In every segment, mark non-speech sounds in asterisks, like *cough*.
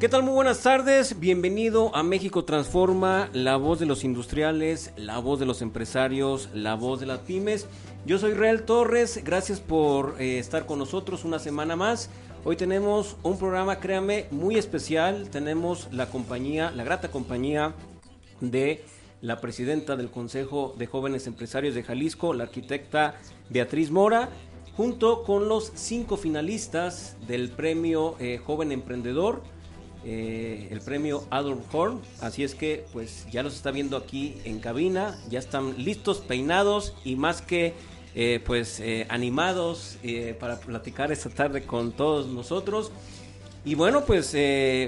¿Qué tal? Muy buenas tardes. Bienvenido a México Transforma, la voz de los industriales, la voz de los empresarios, la voz de las pymes. Yo soy Real Torres. Gracias por eh, estar con nosotros una semana más. Hoy tenemos un programa, créame, muy especial. Tenemos la compañía, la grata compañía de la presidenta del Consejo de Jóvenes Empresarios de Jalisco, la arquitecta Beatriz Mora, junto con los cinco finalistas del premio eh, Joven Emprendedor eh, el premio Adolf Horn. Así es que, pues ya los está viendo aquí en cabina, ya están listos, peinados y más que, eh, pues, eh, animados para platicar esta tarde con todos nosotros. Y bueno, pues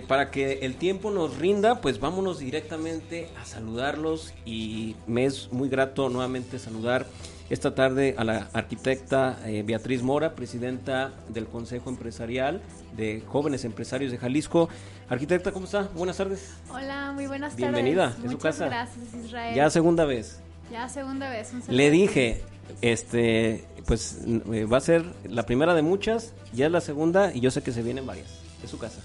para que el tiempo nos rinda, pues vámonos directamente a saludarlos y me es muy grato nuevamente saludar esta tarde a la arquitecta eh, Beatriz Mora, presidenta del Consejo Empresarial de Jóvenes Empresarios de Jalisco. Arquitecta, ¿cómo está? Buenas tardes. Hola, muy buenas Bienvenida, tardes. es su Muchas casa. gracias, Israel. Ya segunda vez. Ya segunda vez. un. Le dije, este, pues eh, va a ser la primera de muchas, ya es la segunda y yo sé que se vienen varias. Es su casa.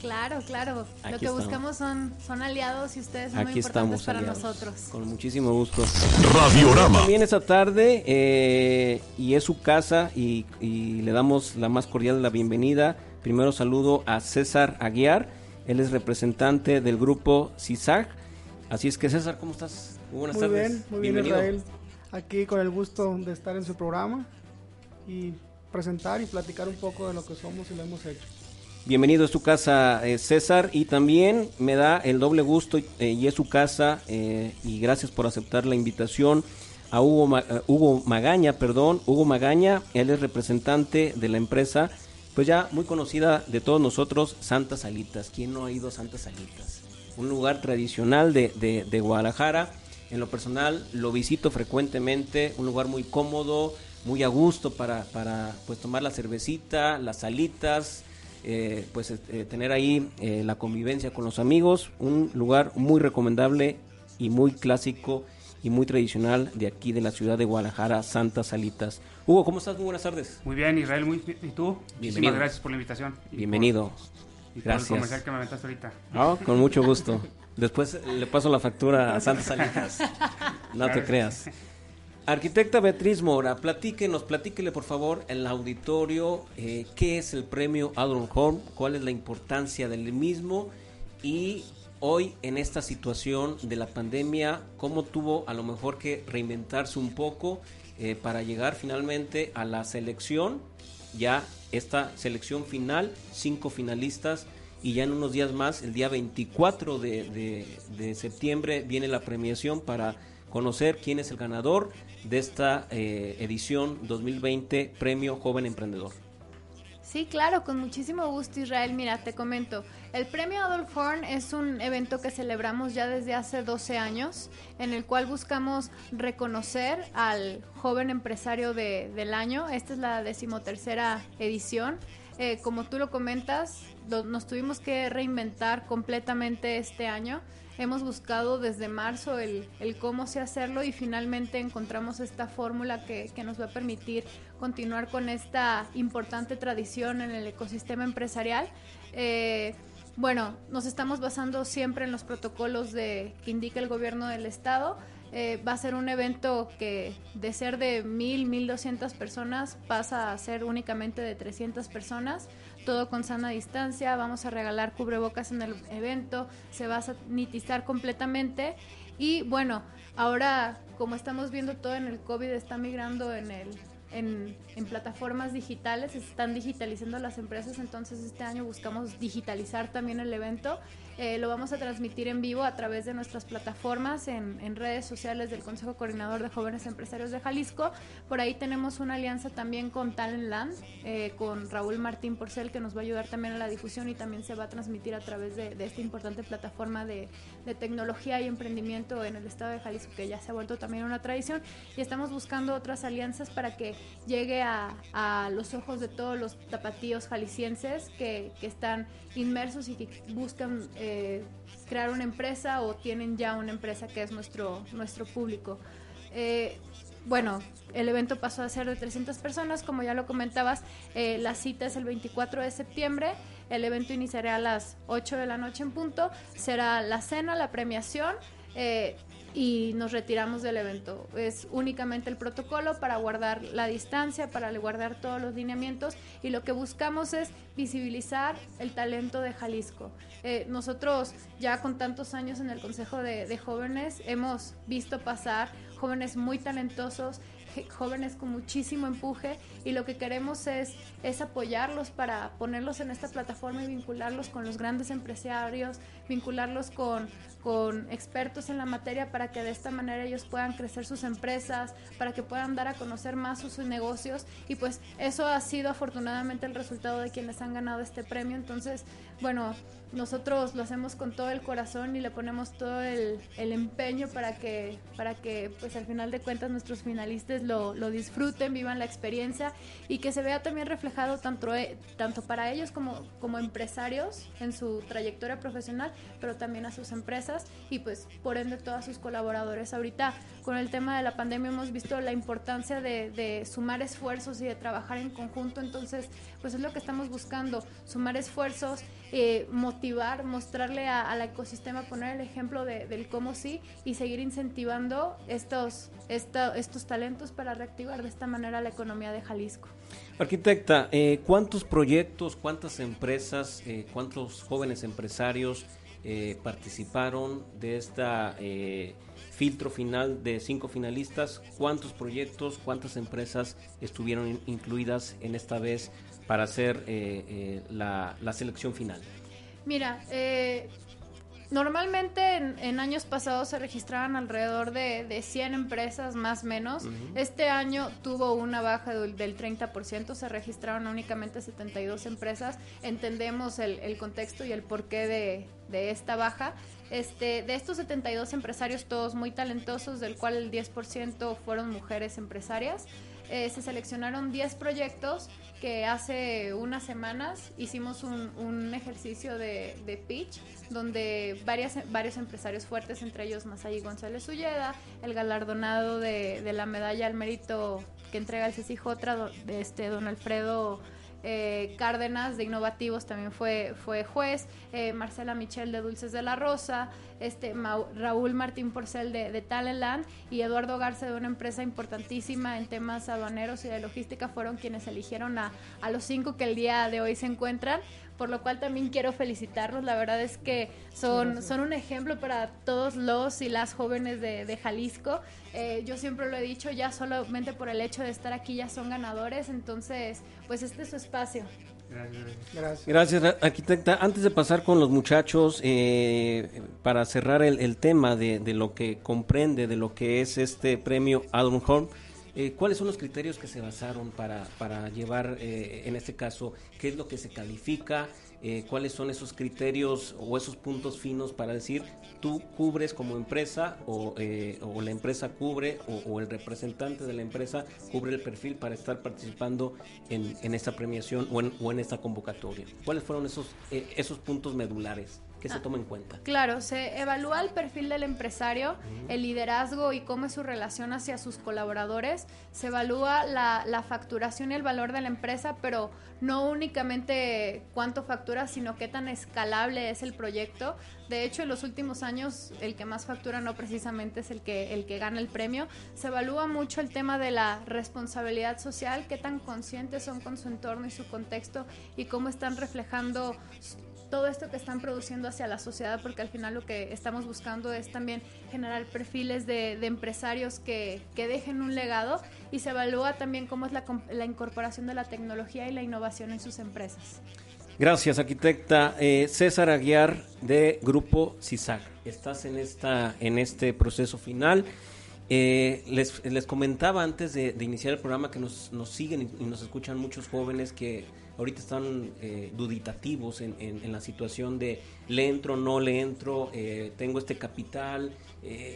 Claro, claro. Aquí Lo que estamos. buscamos son, son aliados y ustedes son muy Aquí importantes estamos para aliados. nosotros. Con muchísimo gusto. Radiorama. También esta tarde eh, y es su casa y, y le damos la más cordial de la bienvenida. Primero saludo a César Aguiar, él es representante del grupo CISAG. Así es que César, ¿cómo estás? Muy buenas muy tardes. bien, muy bien Bienvenido. Israel. Aquí con el gusto de estar en su programa y presentar y platicar un poco de lo que somos y lo hemos hecho. Bienvenido a su casa, eh, César, y también me da el doble gusto eh, y es su casa eh, y gracias por aceptar la invitación a Hugo, eh, Hugo Magaña, perdón, Hugo Magaña, él es representante de la empresa, pues ya muy conocida de todos nosotros, Santa Salitas. ¿Quién no ha ido a Santa Salitas? Un lugar tradicional de, de- de Guadalajara. En lo personal lo visito frecuentemente, un lugar muy cómodo, muy a gusto para, para pues tomar la cervecita, las salitas, eh, pues eh, tener ahí eh, la convivencia con los amigos, un lugar muy recomendable y muy clásico y muy tradicional de aquí de la ciudad de Guadalajara, Santa Salitas. Hugo, ¿cómo estás? Muy buenas tardes. Muy bien, Israel, muy, ¿y tú? Bienvenido. Muchísimas gracias por la invitación. Bienvenido. y por Gracias. el comercial que me aventaste ahorita. Ah, con mucho gusto. Después le paso la factura a Santa Salitas. *laughs* No te creas. Arquitecta Beatriz Mora, platíquenos, platíquele por favor en el auditorio eh, qué es el premio Adolf Horn, cuál es la importancia del mismo y hoy en esta situación de la pandemia, cómo tuvo a lo mejor que reinventarse un poco eh, para llegar finalmente a la selección, ya esta selección final, cinco finalistas y ya en unos días más, el día 24 de, de- de septiembre, viene la premiación para conocer quién es el ganador de esta eh, edición 2020 Premio Joven Emprendedor. Sí, claro, con muchísimo gusto Israel. Mira, te comento, el premio Adolf Horn es un evento que celebramos ya desde hace 12 años, en el cual buscamos reconocer al joven empresario de- del año. Esta es la decimotercera edición. Eh, como tú lo comentas, nos tuvimos que reinventar completamente este año. Hemos buscado desde marzo el, el cómo se hacerlo y finalmente encontramos esta fórmula que, que nos va a permitir continuar con esta importante tradición en el ecosistema empresarial. Eh, bueno, nos estamos basando siempre en los protocolos de, que indica el gobierno del estado. Eh, va a ser un evento que de ser de mil, mil doscientas personas pasa a ser únicamente de 300 personas, todo con sana distancia, vamos a regalar cubrebocas en el evento, se va a sanitizar completamente y bueno, ahora como estamos viendo todo en el COVID está migrando en el en, en plataformas digitales, están digitalizando las empresas, entonces este año buscamos digitalizar también el evento. Eh, lo vamos a transmitir en vivo a través de nuestras plataformas en, redes sociales del Consejo Coordinador de Jóvenes Empresarios de Jalisco. Por ahí tenemos una alianza también con Talent Land, eh, con Raúl Martín Porcel, que nos va a ayudar también a la difusión y también se va a transmitir a través de, esta importante plataforma de, de tecnología y emprendimiento en el estado de Jalisco, que ya se ha vuelto también una tradición. Y estamos buscando otras alianzas para que llegue a, los ojos de todos los tapatíos jaliscienses que, que están inmersos y que buscan eh, crear una empresa o tienen ya una empresa que es nuestro, nuestro público. Eh, bueno, el evento pasó a ser de 300 personas, como ya lo comentabas, eh, la cita es el 24 de septiembre, el evento iniciará a las 8 de la noche en punto, será la cena, la premiación eh, y nos retiramos del evento. Es únicamente el protocolo para guardar la distancia, para guardar todos los lineamientos y lo que buscamos es visibilizar el talento de Jalisco. Eh, nosotros ya con tantos años en el Consejo de, de Jóvenes hemos visto pasar jóvenes muy talentosos, jóvenes con muchísimo empuje y lo que queremos es, es apoyarlos para ponerlos en esta plataforma y vincularlos con los grandes empresarios, vincularlos con, con expertos en la materia para que de esta manera ellos puedan crecer sus empresas, para que puedan dar a conocer más sus, negocios y pues eso ha sido afortunadamente el resultado de quienes han ganado este premio. Entonces, bueno, nosotros lo hacemos con todo el corazón y le ponemos todo el, el empeño para que, para que pues al final de cuentas nuestros finalistas lo, lo disfruten, vivan la experiencia y que se vea también reflejado tanto, eh, tanto para ellos como, como empresarios en su trayectoria profesional, pero también a sus empresas y pues por ende todos sus colaboradores. Ahorita con el tema de la pandemia hemos visto la importancia de, de sumar esfuerzos y de trabajar en conjunto, entonces pues es lo que estamos buscando, sumar esfuerzos, eh, motivar, mostrarle a- al ecosistema, poner el ejemplo de- del cómo sí y seguir incentivando estos, estos talentos para reactivar de esta manera la economía de Jalisco. Arquitecta, eh, ¿cuántos proyectos, cuántas empresas, eh, cuántos jóvenes empresarios eh, participaron de esta eh, filtro final de cinco finalistas? ¿Cuántos proyectos, cuántas empresas estuvieron in- incluidas en esta vez para hacer eh, la, la selección final? Mira, normalmente en, en años pasados se registraban alrededor de, de 100 empresas más o menos. Este año tuvo una baja del, del 30%, se registraron únicamente 72 empresas. Entendemos el, el contexto y el porqué de, de esta baja. Este, de estos 72 empresarios, todos muy talentosos, del cual el 10% fueron mujeres empresarias. Eh, se seleccionaron 10 proyectos que hace unas semanas hicimos un, un ejercicio de, de pitch donde varias, varios empresarios fuertes, entre ellos Masay González Ulleda, el galardonado de, de la medalla al mérito que entrega el CCJ, este, don Alfredo eh, Cárdenas de Innovativos también fue, fue juez, eh, Marcela Michel de Dulces de la Rosa, este, Raúl Martín Porcel de, de y Eduardo Garce de una empresa importantísima en temas aduaneros y de logística fueron quienes eligieron a, a los cinco que el día de hoy se encuentran por lo cual también quiero felicitarlos. La verdad es que son, son un ejemplo para todos los y las jóvenes de, de Jalisco. Eh, yo siempre lo he dicho, ya solamente por el hecho de estar aquí ya son ganadores, entonces pues este es su espacio. Gracias, gracias. Gracias. Gracias, arquitecta. Antes de pasar con los muchachos, eh, para cerrar el, el tema de, de lo que comprende, de lo que es este premio Adam Horn, eh, ¿cuáles son los criterios que se basaron para, para llevar, eh, en este caso, qué es lo que se califica? Eh, ¿Cuáles son esos criterios o esos puntos finos para decir tú cubres como empresa o, o la empresa cubre o, o el representante de la empresa cubre el perfil para estar participando en, en esta premiación o en, o en esta convocatoria? ¿Cuáles fueron esos, esos puntos medulares que se Ah. toman en cuenta? Claro, se evalúa el perfil del empresario, el liderazgo y cómo es su relación hacia sus colaboradores. Se evalúa la, la facturación y el valor de la empresa, pero no únicamente cuánto factura, sino qué tan escalable es el proyecto. De hecho, en los últimos años, el que más factura no precisamente es el que, el que gana el premio. Se evalúa mucho el tema de la responsabilidad social, qué tan conscientes son con su entorno y su contexto y cómo están reflejando todo esto que están produciendo hacia la sociedad, porque al final lo que estamos buscando es también generar perfiles de, empresarios que, que dejen un legado y se evalúa también cómo es la incorporación de la tecnología y la innovación en sus empresas. Gracias, arquitecta. Eh, César Aguiar de Grupo CISAC. Estás en, esta, en este proceso final. Eh, les, les comentaba antes de, iniciar el programa que nos, nos siguen y, nos escuchan muchos jóvenes que ahorita están eh, duditativos en, en- la situación de le entro, no le entro, eh, tengo este capital,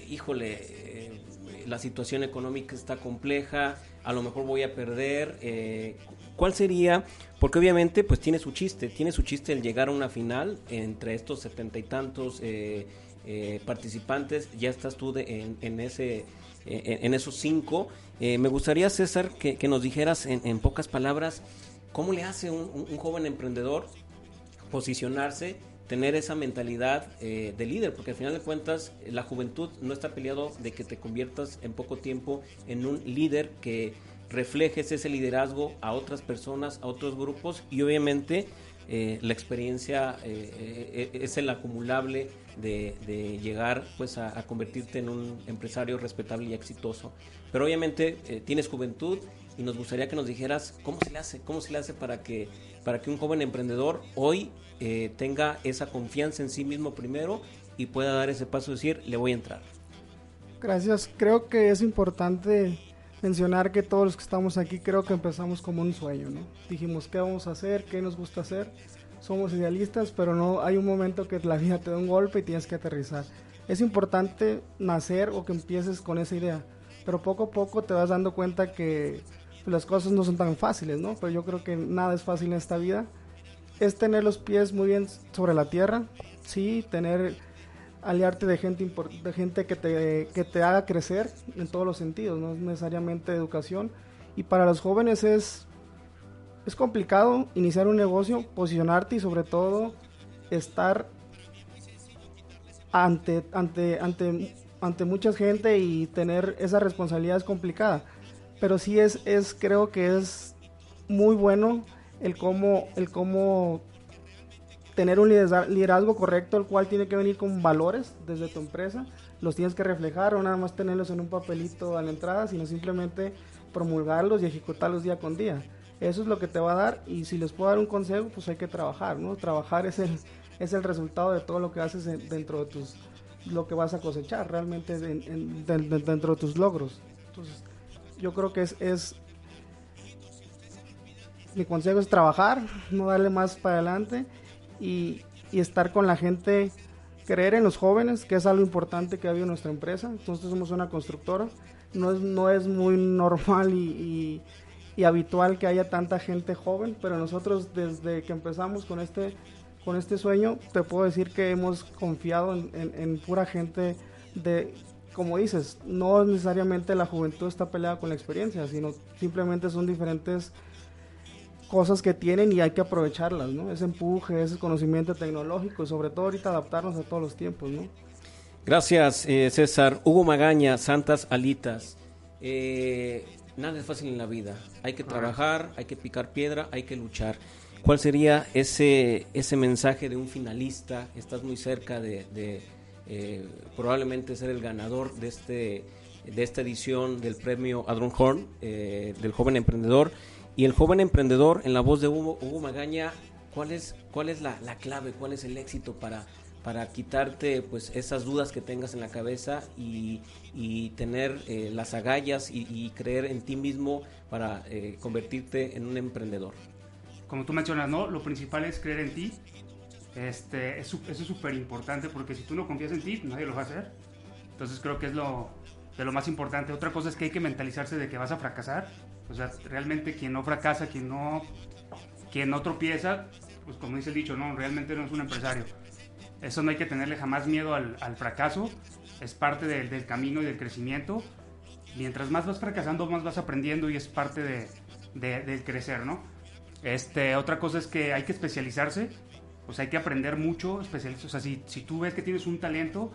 híjole, la situación económica está compleja, a lo mejor voy a perder. ¿Cuál sería? Porque obviamente pues tiene su chiste, tiene su chiste el llegar a una final entre estos setenta y tantos eh, eh, participantes, ya estás tú de- en, en ese, en, esos cinco. Eh, me gustaría, César, que, nos dijeras en, pocas palabras, ¿cómo le hace un, un- un joven emprendedor posicionarse, tener esa mentalidad eh, de líder, porque al final de cuentas la juventud no está peleado de que te conviertas en poco tiempo en un líder que reflejes ese liderazgo a otras personas, a otros grupos y obviamente eh, la experiencia eh, eh, es el acumulable de, llegar pues a, convertirte en un empresario respetable y exitoso. Pero obviamente tienes juventud y nos gustaría que nos dijeras cómo se le hace, cómo se le hace para que, para que un joven emprendedor hoy tenga esa confianza en sí mismo primero y pueda dar ese paso de decir, le voy a entrar. Gracias. Creo que es importante mencionar que todos los que estamos aquí creo que empezamos como un sueño, ¿no? Dijimos qué vamos a hacer, qué nos gusta hacer. Somos idealistas, pero no hay un momento que la vida te da un golpe y tienes que aterrizar. Es importante nacer o que empieces con esa idea, pero poco a poco te vas dando cuenta que las cosas no son tan fáciles, ¿no? Pero yo creo que nada es fácil en esta vida. Es tener los pies muy bien sobre la tierra, sí, tener aliarte de gente de gente que te, que te haga crecer en todos los sentidos, no es necesariamente educación. Y para los jóvenes es, es complicado iniciar un negocio, posicionarte y sobre todo estar ante, ante, ante, ante mucha gente y tener esa responsabilidad es complicada. Pero sí es, es creo que es muy bueno el cómo, el cómo tener un lidera- liderazgo correcto, el cual tiene que venir con valores desde tu empresa. Los tienes que reflejar, o nada más tenerlos en un papelito a la entrada, sino simplemente promulgarlos y ejecutarlos día con día. Eso es lo que te va a dar y si les puedo dar un consejo, pues hay que trabajar, ¿no? Trabajar es el, es el resultado de todo lo que haces en- dentro de tus, lo que vas a cosechar realmente en- en- de- de- dentro de tus logros. Entonces, yo creo que es, es mi consejo es trabajar, no darle más para adelante y, y estar con la gente, creer en los jóvenes, que es algo importante que ha habido en nuestra empresa. Nosotros somos una constructora, no es, no es muy normal y, y- y habitual que haya tanta gente joven, pero nosotros desde que empezamos con este, con este sueño, te puedo decir que hemos confiado en, en- en pura gente de, como dices, no necesariamente la juventud está peleada con la experiencia, sino simplemente son diferentes cosas que tienen y hay que aprovecharlas, ¿no? Ese empuje, ese conocimiento tecnológico y sobre todo ahorita adaptarnos a todos los tiempos, ¿no? Gracias, eh, César. Hugo Magaña, Santas Alitas. Eh, nada es fácil en la vida. Hay que trabajar, hay que picar piedra, hay que luchar. ¿Cuál sería ese, ese mensaje de un finalista? Estás muy cerca de, de, eh, probablemente ser el ganador de, este, de esta edición del premio Adron Horn, eh, del joven emprendedor. Y el joven emprendedor, en la voz de Hugo, Hugo Magaña, ¿cuál es, cuál es la, la clave, cuál es el éxito para, para quitarte pues esas dudas que tengas en la cabeza y, y tener eh, las agallas y, y creer en ti mismo para eh, convertirte en un emprendedor? Como tú mencionas, ¿no? Lo principal es creer en ti. Este, eso es súper importante porque si tú no confías en ti, nadie lo va a hacer. Entonces creo que es lo, de lo más importante. Otra cosa es que hay que mentalizarse de que vas a fracasar. O sea, realmente quien no fracasa, quien no, quien no tropieza, pues como dice el dicho, no, realmente no es un empresario. Eso no hay que tenerle jamás miedo al, fracaso. Es parte del- camino y del crecimiento. Mientras más vas fracasando, más vas aprendiendo y es parte de, de- del crecer, ¿no? Este, otra cosa es que hay que especializarse, pues hay que aprender mucho, especializarse. O sea, si, si tú ves que tienes un talento,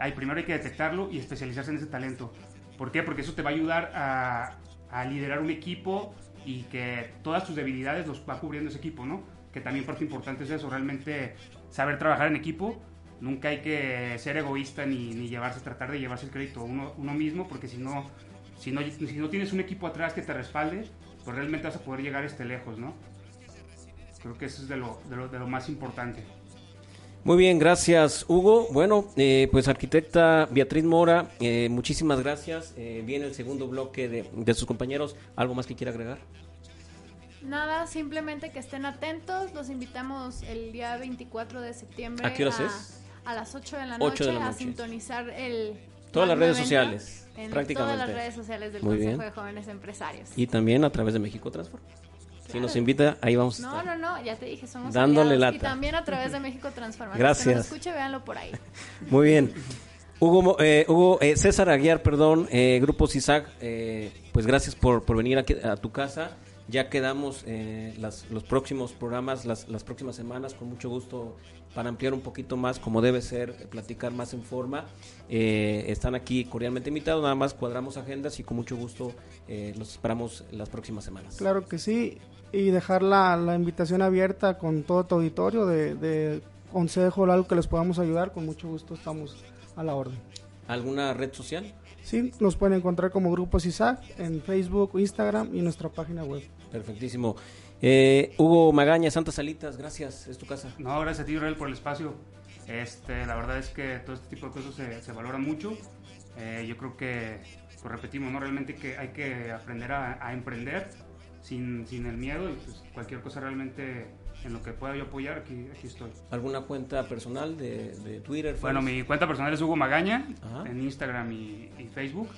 hay, primero hay que detectarlo y especializarse en ese talento. ¿Por qué? Porque eso te va a ayudar a, a liderar un equipo y que todas tus debilidades los va cubriendo ese equipo, ¿no? Que también parte importante es eso, realmente saber trabajar en equipo. Nunca hay que ser egoísta ni, ni llevarse, tratar de llevarse el crédito uno, uno mismo, porque si no, si no, si no tienes un equipo atrás que te respalde, pues realmente vas a poder llegar este lejos, ¿no? Creo que eso es de lo, de lo, de lo más importante. Muy bien, gracias Hugo. Bueno, eh, pues arquitecta Beatriz Mora, eh, muchísimas gracias. Eh, viene el segundo bloque de, de sus compañeros. ¿Algo más que quiera agregar? Nada, simplemente que estén atentos. Los invitamos el día 24 de septiembre. ¿A qué horas es? A las 8 de la 8 noche de la a sintonizar el. Todas las redes sociales, En prácticamente. todas las redes sociales del Muy Consejo bien. de Jóvenes Empresarios. Y también a través de México Si nos invita, ahí vamos a No, estar. no, no, ya te dije, somos Dándole lata. Y también a través de México Transforma. Gracias. Que nos escuche, véanlo por ahí. *laughs* Muy bien. Hugo, Mo- eh, Hugo eh, César Aguiar, perdón, eh, Grupo CISAC, eh, pues gracias por, por venir aquí a tu casa. Ya quedamos eh, las, los próximos programas, las, las próximas semanas, con mucho gusto para ampliar un poquito más, como debe ser, eh, platicar más en forma. Eh, están aquí cordialmente invitados, nada más cuadramos agendas y con mucho gusto eh, los esperamos las próximas semanas. Claro que sí, y dejar la, la invitación abierta con todo tu auditorio de, de consejo o algo que les podamos ayudar, con mucho gusto estamos a la orden. ¿Alguna red social? Sí, nos pueden encontrar como Grupo CISAC en Facebook, Instagram y nuestra página web. Perfectísimo. Eh, Hugo Magaña, Santas Salitas, gracias, es tu casa. No, gracias a ti, Israel, por el espacio. Este, la verdad es que todo este tipo de cosas se, se valora mucho. Eh, yo creo que, pues repetimos, ¿no? realmente que hay que aprender a, a emprender sin, sin el miedo y pues, cualquier cosa realmente en lo que pueda yo apoyar, aquí, aquí estoy. ¿Alguna cuenta personal de, de Twitter? Bueno, mi cuenta personal es Hugo Magaña Ajá. en Instagram y, y Facebook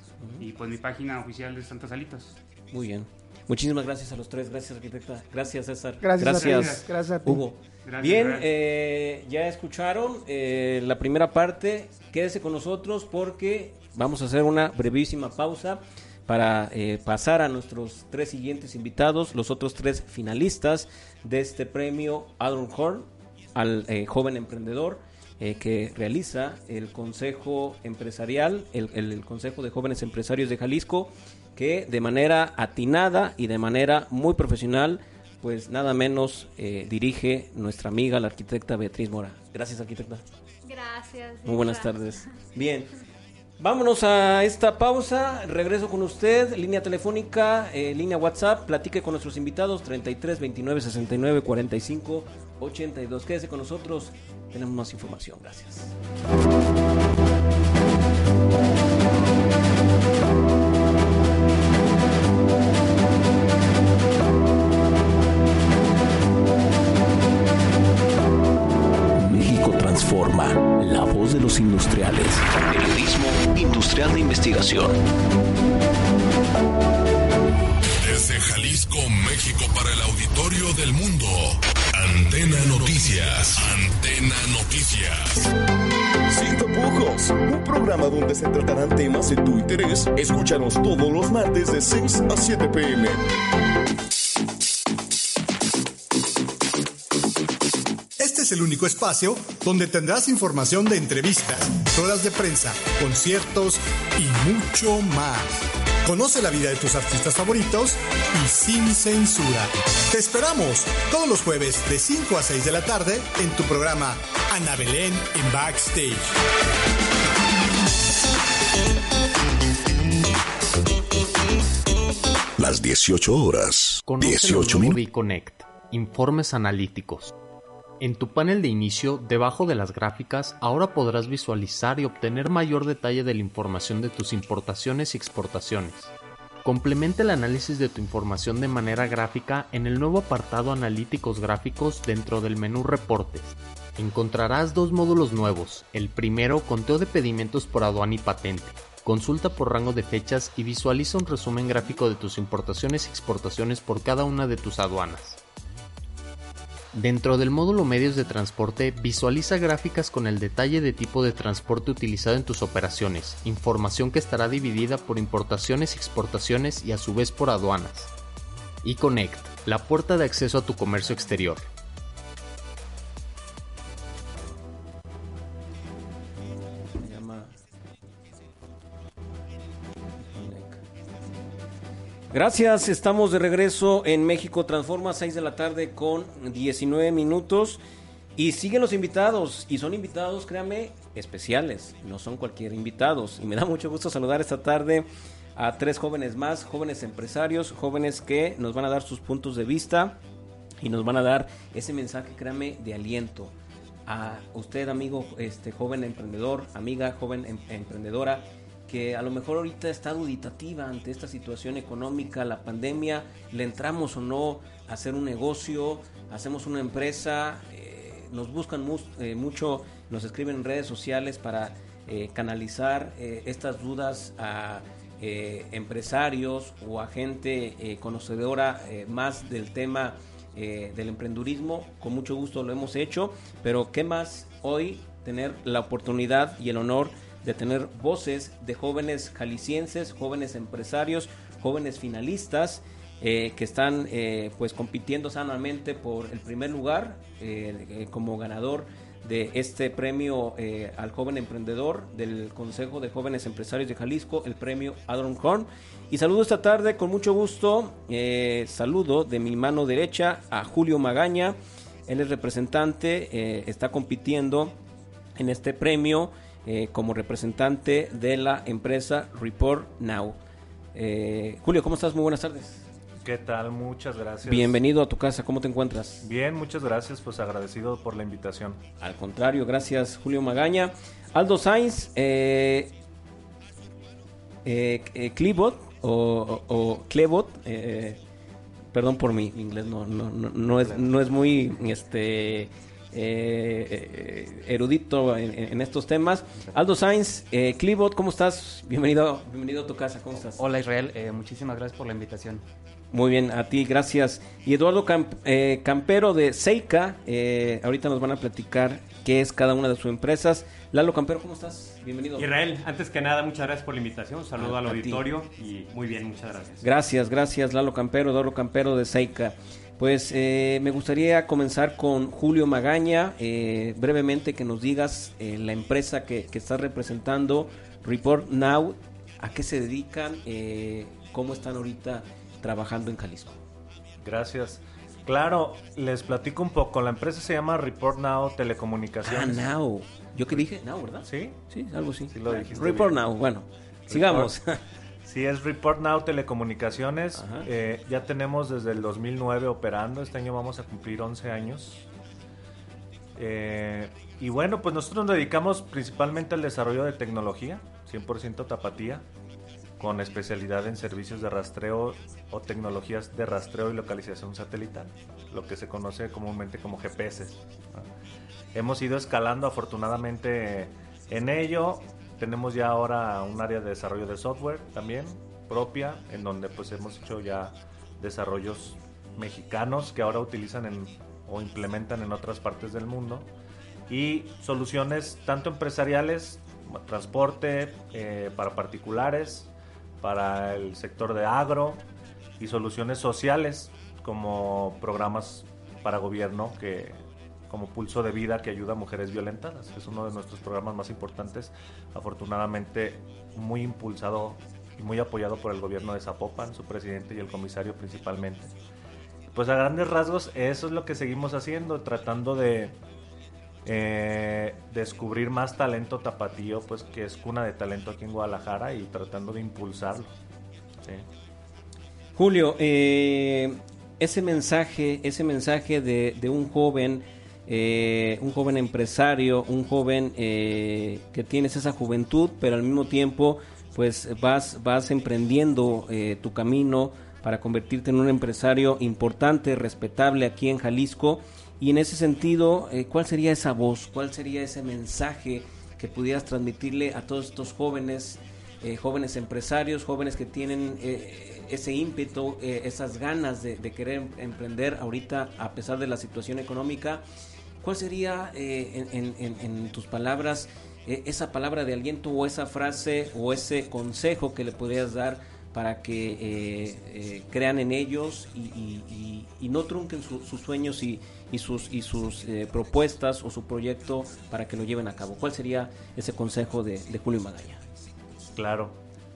y pues mi página oficial de Santas Salitas. Muy bien. Muchísimas gracias a los tres. Gracias, arquitecta. Gracias, César. Gracias, a ti, gracias a ti. Hugo. Gracias, bien, eh, ya escucharon eh, la primera parte. Quédese con nosotros porque vamos a hacer una brevísima pausa para eh, pasar a nuestros tres siguientes invitados, los otros tres finalistas de este premio Adron Horn al eh, joven emprendedor eh, que realiza el Consejo Empresarial, el, el- el Consejo de Jóvenes Empresarios de Jalisco, que de manera atinada y de manera muy profesional, pues nada menos eh, dirige nuestra amiga, la arquitecta Beatriz Mora. Gracias, arquitecta. Gracias. Muy buenas tardes. Bien. Vámonos a esta pausa. Regreso con usted. Línea telefónica, eh, línea WhatsApp. Platique con nuestros invitados 33 29 69 45 82. Quédese con nosotros. Tenemos más información. Gracias. México transforma. La voz de los industriales. Periodismo industrial de investigación. Desde Jalisco, México, para el auditorio del mundo. Antena Noticias. Antena Noticias. Sin tapujos, un programa donde se tratarán temas de tu interés. Escúchanos todos los martes de 6 a 7 pm. Este es el único espacio donde tendrás información de entrevistas, ruedas de prensa, conciertos y mucho más. Conoce la vida de tus artistas favoritos y sin censura. Te esperamos todos los jueves de 5 a 6 de la tarde en tu programa Ana Belén en Backstage. las 18 horas. Conoce 18 lo nuevo minutos. Informes analíticos. En tu panel de inicio, debajo de las gráficas, ahora podrás visualizar y obtener mayor detalle de la información de tus importaciones y exportaciones. Complementa el análisis de tu información de manera gráfica en el nuevo apartado Analíticos Gráficos dentro del menú Reportes. Encontrarás dos módulos nuevos. El primero, conteo de pedimentos por aduana y patente. Consulta por rango de fechas y visualiza un resumen gráfico de tus importaciones y exportaciones por cada una de tus aduanas. Dentro del módulo medios de transporte, visualiza gráficas con el detalle de tipo de transporte utilizado en tus operaciones, información que estará dividida por importaciones y exportaciones y a su vez por aduanas. eConnect, la puerta de acceso a tu comercio exterior. Gracias, estamos de regreso en México Transforma, 6 de la tarde con 19 minutos. Y siguen los invitados, y son invitados, créanme, especiales, no son cualquier invitados. Y me da mucho gusto saludar esta tarde a tres jóvenes más, jóvenes empresarios, jóvenes que nos van a dar sus puntos de vista y nos van a dar ese mensaje, créame, de aliento. A usted, amigo, este joven emprendedor, amiga, joven em- emprendedora, que a lo mejor ahorita está duditativa ante esta situación económica, la pandemia, le entramos o no a hacer un negocio, hacemos una empresa, eh, nos buscan eh, mucho, nos escriben en redes sociales para eh, canalizar estas dudas a empresarios o a gente conocedora más del tema del emprendurismo. Con mucho gusto lo hemos hecho, pero qué más hoy tener la oportunidad y el honor tener voces de jóvenes jaliscienses, jóvenes empresarios, jóvenes finalistas eh, que están eh, pues compitiendo sanamente por el primer lugar eh, como ganador de este premio al joven emprendedor del Consejo de Jóvenes Empresarios de Jalisco, el premio Adron Horn. Y saludo esta tarde con mucho gusto, saludo de mi mano derecha a Julio Magaña, él es representante, está compitiendo en este premio eh, como representante de la empresa Report Now. Eh, Julio, ¿cómo estás? Muy buenas tardes. ¿Qué tal? Muchas gracias. Bienvenido a tu casa, ¿cómo te encuentras? Bien, muchas gracias, pues agradecido por la invitación. Al contrario, gracias Julio Magaña. Aldo Sainz, eh, eh, eh, Clibot o, o- Clebot, eh, perdón por mi inglés, no, no, no, no es, no es muy este, eh, erudito en, en estos temas. Aldo Sainz, eh, Clibot, ¿cómo estás? Bienvenido, bienvenido a tu casa, ¿cómo estás? Hola Israel, eh, muchísimas gracias por la invitación. Muy bien, a ti, gracias. Y Eduardo Camp- eh, Campero de Seika, eh, ahorita nos van a platicar qué es cada una de sus empresas. Lalo Campero, ¿cómo estás? Bienvenido. Israel, antes que nada, muchas gracias por la invitación. Un saludo Ah, al ti. auditorio y muy bien, muchas gracias. Gracias, gracias Lalo Campero, Eduardo Campero de Seika. Pues eh, me gustaría comenzar con Julio Magaña, eh, brevemente que nos digas eh, la empresa que, que estás representando, Report Now, a qué se dedican, eh, cómo están ahorita trabajando en Jalisco. Gracias. Claro, les platico un poco. La empresa se llama Report Now Telecomunicaciones. Ah, Now. Yo que dije Now, ¿verdad? Sí. Sí, algo así. Sí lo dijiste Report bien. Now, bueno, sigamos. *laughs* Sí, es Report Now Telecomunicaciones. Eh, ya tenemos desde el 2009 operando. Este año vamos a cumplir 11 años. Eh, y bueno, pues nosotros nos dedicamos principalmente al desarrollo de tecnología, 100% tapatía, con especialidad en servicios de rastreo o tecnologías de rastreo y localización satelital, lo que se conoce comúnmente como GPS. Hemos ido escalando afortunadamente en ello. Tenemos ya ahora un área de desarrollo de software también propia, en donde pues hemos hecho ya desarrollos mexicanos que ahora utilizan en, o implementan en otras partes del mundo y soluciones tanto empresariales, transporte eh, para particulares, para el sector de agro y soluciones sociales como programas para gobierno que como Pulso de Vida que ayuda a mujeres violentadas. Es uno de nuestros programas más importantes, afortunadamente muy impulsado y muy apoyado por el gobierno de Zapopan, su presidente y el comisario principalmente. Pues a grandes rasgos eso es lo que seguimos haciendo, tratando de eh, descubrir más talento tapatío, pues que es cuna de talento aquí en Guadalajara y tratando de impulsarlo. Sí. Julio, eh, ese mensaje, ese mensaje de, de un joven, eh, un joven empresario, un joven eh, que tienes esa juventud, pero al mismo tiempo, pues vas, vas emprendiendo eh, tu camino para convertirte en un empresario importante, respetable aquí en Jalisco. Y en ese sentido, eh, ¿cuál sería esa voz? ¿Cuál sería ese mensaje que pudieras transmitirle a todos estos jóvenes, eh, jóvenes empresarios, jóvenes que tienen eh, ese ímpetu, eh, esas ganas de, de querer em- emprender ahorita a pesar de la situación económica? ¿Cuál sería, eh, en, en- en- tus palabras, eh, esa palabra de aliento o esa frase o ese consejo que le podrías dar para que eh, eh, crean en ellos y, y- y- y no trunquen su- sus sueños y, y sus, y sus eh, propuestas o su proyecto para que lo lleven a cabo? ¿Cuál sería ese consejo de, de Julio Magaña? Claro.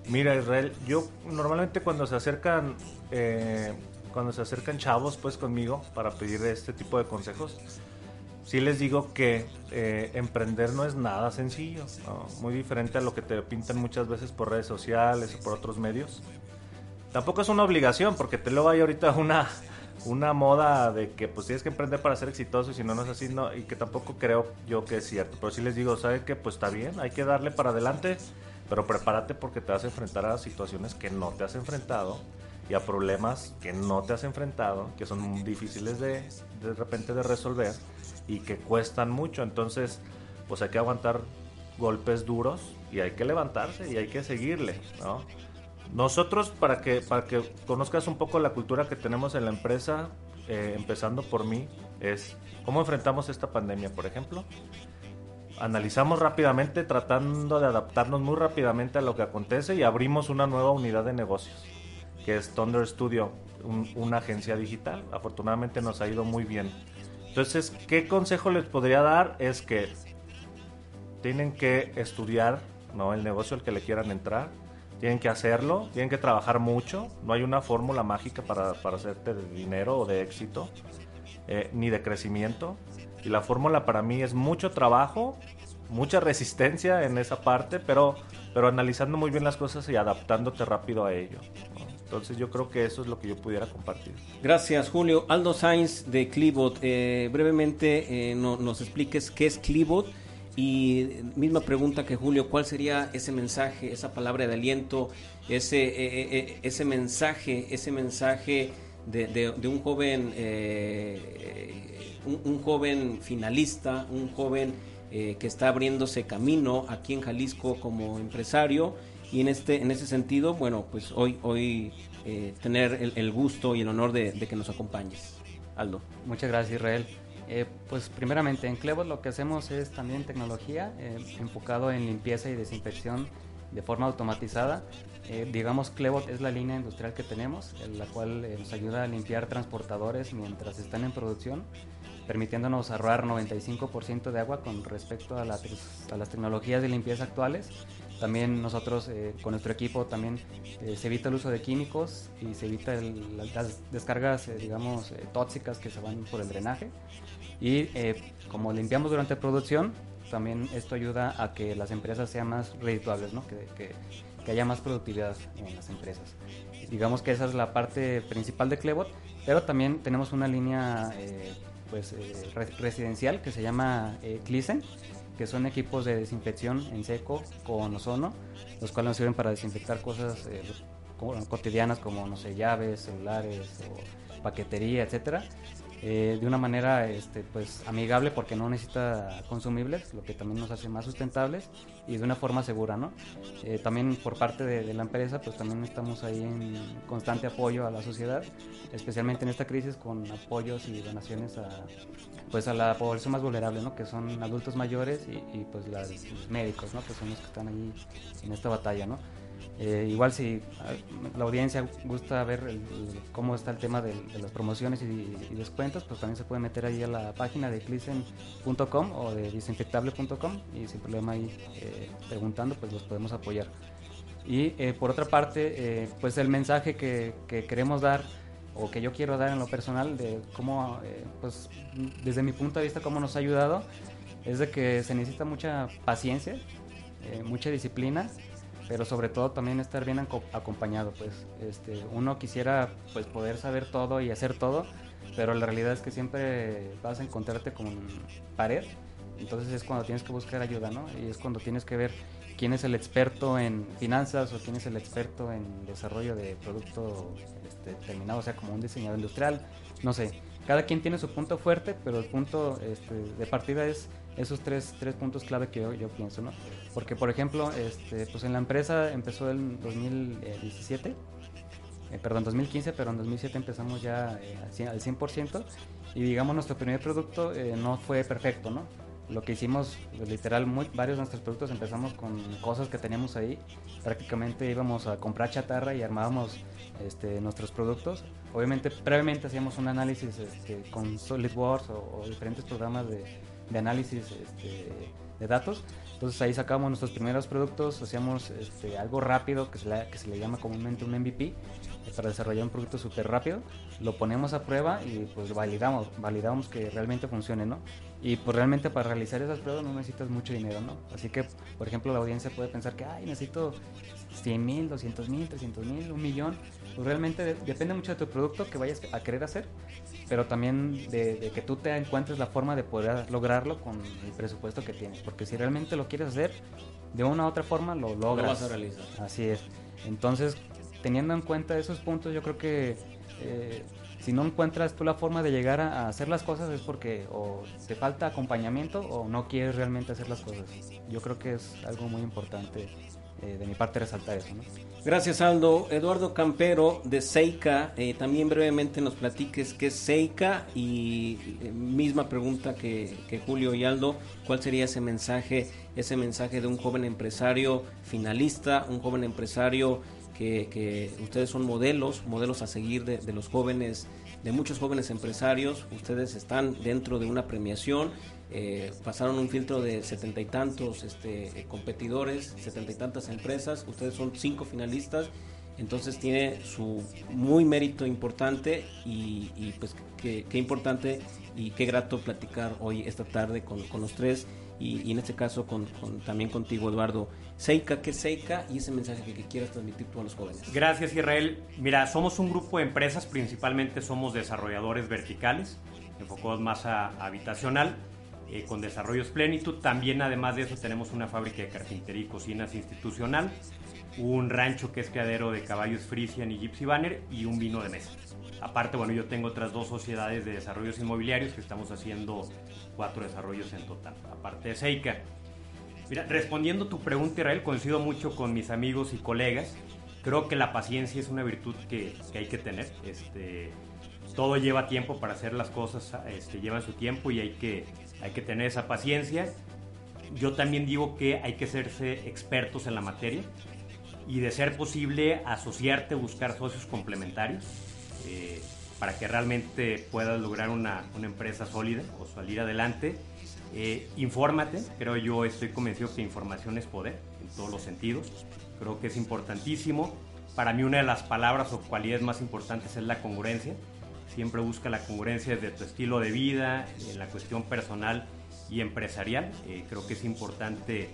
Mira, Israel, yo normalmente cuando se acercan, eh, cuando se acercan chavos, pues conmigo para pedir este tipo de consejos, sí les digo que eh, emprender no es nada sencillo, muy diferente a lo que te pintan muchas veces por redes sociales o por otros medios. Tampoco es una obligación, porque te lo hay ahorita una, una moda de que pues tienes que emprender para ser exitoso y si no, no es así, no, y que tampoco creo yo que es cierto. Pero sí les digo, ¿saben que Pues está bien, hay que darle para adelante, pero prepárate porque te vas a enfrentar a situaciones que no te has enfrentado y a problemas que no te has enfrentado, que son difíciles de, de repente de resolver y que cuestan mucho. Entonces, pues hay que aguantar golpes duros y hay que levantarse y hay que seguirle, ¿no? Nosotros, para que, para que conozcas un poco la cultura que tenemos en la empresa, eh, empezando por mí, es cómo enfrentamos esta pandemia, por ejemplo. Analizamos rápidamente, tratando de adaptarnos muy rápidamente a lo que acontece y abrimos una nueva unidad de negocios, que es Thunder Studio, un- una agencia digital. Afortunadamente nos ha ido muy bien. Entonces, ¿qué consejo les podría dar? Es que tienen que estudiar ¿no? el negocio al que le quieran entrar, tienen que hacerlo, tienen que trabajar mucho, no hay una fórmula mágica para, para hacerte de dinero o de éxito, eh, ni de crecimiento. Y la fórmula para mí es mucho trabajo, mucha resistencia en esa parte, pero, pero analizando muy bien las cosas y adaptándote rápido a ello. ¿no? Entonces yo creo que eso es lo que yo pudiera compartir. Gracias, Julio. Aldo Sainz de Clibot, eh, brevemente eh, no- nos expliques qué es Clibot y misma pregunta que Julio, ¿cuál sería ese mensaje, esa palabra de aliento, ese, eh, eh, eh, ese mensaje, ese mensaje de, de- de un joven, eh, un, un joven finalista, un joven eh, que está abriéndose camino aquí en Jalisco como empresario? Y en este, en ese sentido, bueno, pues hoy, hoy eh, tener el, el gusto y el honor de, de que nos acompañes. Aldo. Muchas gracias, Israel. Eh, pues primeramente en Clevos lo que hacemos es también tecnología eh, enfocado en limpieza y desinfección de forma automatizada. Eh, digamos, Clevot es la línea industrial que tenemos, en la cual eh, nos ayuda a limpiar transportadores mientras están en producción, permitiéndonos ahorrar 95% de agua con respecto a, la a las tecnologías de limpieza actuales. También nosotros eh, con nuestro equipo también eh, se evita el uso de químicos y se evita el- las descargas, eh, digamos, eh, tóxicas que se van por el drenaje. Y eh, como limpiamos durante producción, también esto ayuda a que las empresas sean más redituables, ¿no? que, que- que haya más productividad en las empresas. Digamos que esa es la parte principal de Clebot, pero también tenemos una línea eh, pues, eh, re- residencial que se llama eh, Clisen, que son equipos de desinfección en seco con ozono, los cuales nos sirven para desinfectar cosas eh, co- cotidianas como, no sé, llaves, celulares o paquetería, etcétera, eh, de una manera este, pues, amigable porque no necesita consumibles, lo que también nos hace más sustentables y de una forma segura, ¿no? Eh, también por parte de, de la empresa, pues también estamos ahí en constante apoyo a la sociedad, especialmente en esta crisis con apoyos y donaciones a, pues a la población más vulnerable, ¿no? Que son adultos mayores y, y, pues las- los médicos, ¿no? Que son los que están ahí en esta batalla, ¿no? Eh, igual si la audiencia gusta ver el- cómo está el tema de, las promociones y, descuentos, pues también se puede meter ahí a la página de clisen.com o de desinfectable.com y sin problema ahí eh, preguntando, pues los podemos apoyar. Y eh, por otra parte, eh, pues el mensaje que, que queremos dar o que yo quiero dar en lo personal de cómo, pues desde mi punto de vista, cómo nos ha ayudado, es de que se necesita mucha paciencia, mucha disciplina pero sobre todo también estar bien aco- acompañado, pues este, uno quisiera pues poder saber todo y hacer todo, pero la realidad es que siempre vas a encontrarte con pared, entonces es cuando tienes que buscar ayuda, ¿no? Y es cuando tienes que ver quién es el experto en finanzas o quién es el experto en desarrollo de producto este, terminado, o sea, como un diseñador industrial, no sé. Cada quien tiene su punto fuerte, pero el punto este, de partida es esos tres, tres puntos clave que yo, yo pienso, ¿no? Porque, por ejemplo, este, pues en la empresa empezó en 2017, eh, perdón, 2015, pero en 2007 empezamos ya eh, al 100%, al 100%, y digamos nuestro primer producto eh, no fue perfecto, ¿no? Lo que hicimos, pues, literal, muy, varios de nuestros productos empezamos con cosas que teníamos ahí. Prácticamente íbamos a comprar chatarra y armábamos este, nuestros productos. Obviamente, previamente hacíamos un análisis este, con SolidWorks o, o diferentes programas de, de análisis este, de datos. Entonces ahí sacábamos nuestros primeros productos, hacíamos este, algo rápido que se, le, que se le llama comúnmente un MVP eh, para desarrollar un producto súper rápido. Lo ponemos a prueba y pues validamos, validamos que realmente funcione, ¿no? Y pues realmente para realizar esas pruebas no necesitas mucho dinero, ¿no? Así que, por ejemplo, la audiencia puede pensar que, ay, necesito 100 mil, 200 mil, 300 mil, un millón. Pues realmente de- depende mucho de tu producto que vayas a querer hacer, pero también de, de que tú te encuentres la forma de poder lograrlo con el presupuesto que tienes. Porque si realmente lo quieres hacer, de una u otra forma lo logras. vas a realizar. Así es. Entonces, teniendo en cuenta esos puntos, yo creo que eh, si no encuentras tú la forma de llegar a, a hacer las cosas es porque o te falta acompañamiento o no quieres realmente hacer las cosas. Yo creo que es algo muy importante eh, de mi parte resaltar eso. ¿no? Gracias Aldo. Eduardo Campero de Seika, eh, también brevemente nos platiques qué es Seika y eh, misma pregunta que, que Julio y Aldo, ¿cuál sería ese mensaje, ese mensaje de un joven empresario finalista, un joven empresario que, que ustedes son modelos, modelos a seguir de, de los jóvenes, de muchos jóvenes empresarios, ustedes están dentro de una premiación, eh, pasaron un filtro de setenta y tantos este, competidores, setenta y tantas empresas, ustedes son cinco finalistas, entonces tiene su muy mérito importante y, pues qué, importante y qué grato platicar hoy esta tarde con, con los tres y, en este caso con, con- también contigo Eduardo. Seika, ¿qué es Seika? Y ese mensaje que, que quieras transmitir tú a los jóvenes. Gracias Israel. Mira, somos un grupo de empresas, principalmente somos desarrolladores verticales, enfocados más a, a habitacional, eh, con desarrollos plenitud. También además de eso tenemos una fábrica de carpintería y cocinas institucional, un rancho que es criadero de caballos Frisian y Gypsy Banner y un vino de mesa. Aparte, bueno, yo tengo otras dos sociedades de desarrollos inmobiliarios que estamos haciendo cuatro desarrollos en total, aparte de Seika. Mira, respondiendo tu pregunta, Israel, coincido mucho con mis amigos y colegas. Creo que la paciencia es una virtud que, que hay que tener. Este, todo lleva tiempo para hacer las cosas, este, llevan su tiempo y hay que, hay que tener esa paciencia. Yo también digo que hay que serse expertos en la materia y de ser posible asociarte, buscar socios complementarios eh, para que realmente puedas lograr una, una empresa sólida o salir adelante. Eh, infórmate, creo yo estoy convencido que información es poder en todos los sentidos. Creo que es importantísimo. Para mí una de las palabras o cualidades más importantes es la congruencia. Siempre busca la congruencia desde tu estilo de vida, en la cuestión personal y empresarial. Eh, creo que es importante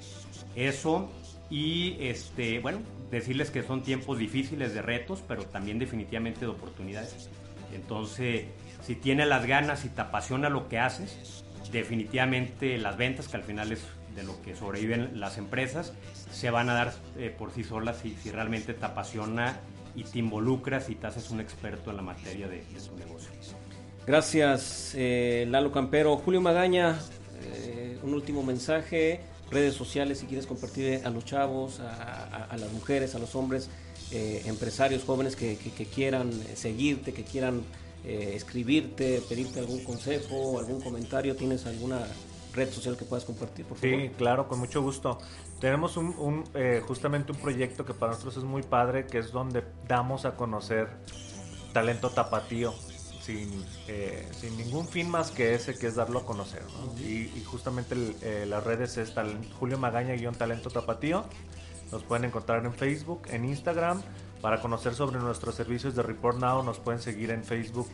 eso. Y este, bueno, decirles que son tiempos difíciles de retos, pero también definitivamente de oportunidades. Entonces, si tienes las ganas y te apasiona lo que haces, definitivamente las ventas, que al final es de lo que sobreviven las empresas, se van a dar eh, por sí solas si, si realmente te apasiona y te involucras y te haces un experto en la materia de, de tu negocio. Gracias, eh, Lalo Campero. Julio Magaña, eh, un último mensaje, redes sociales, si quieres compartir a los chavos, a, a- a las mujeres, a los hombres, eh, empresarios jóvenes que, que- que quieran seguirte, que quieran eh, escribirte, pedirte algún consejo, algún comentario. ¿Tienes alguna red social que puedas compartir, por favor? Sí, claro, con mucho gusto. Tenemos un, un, eh, justamente un proyecto que para nosotros es muy padre, que es donde damos a conocer talento tapatío, sin, eh, sin ningún fin más que ese, que es darlo a conocer. ¿no? y, y justamente el, eh, las redes es tal, Julio Magaña-talento tapatío. Nos pueden encontrar en Facebook, en Instagram. Para conocer sobre nuestros servicios de Report Now nos pueden seguir en Facebook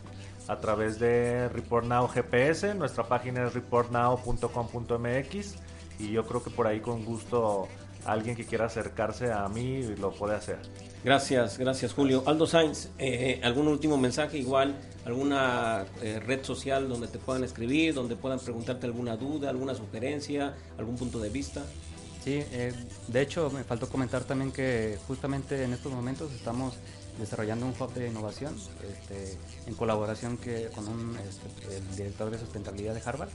a través de Report Now GPS. Nuestra página es reportnow.com.mx y yo creo que por ahí con gusto alguien que quiera acercarse a mí lo puede hacer. Gracias, gracias Julio. Aldo Sainz, eh, ¿algún último mensaje igual? ¿Alguna eh, red social donde te puedan escribir, donde puedan preguntarte alguna duda, alguna sugerencia, algún punto de vista? Sí, eh, de hecho me faltó comentar también que justamente en estos momentos estamos desarrollando un hub de innovación este, en colaboración que, con un, este, el director de sustentabilidad de Harvard.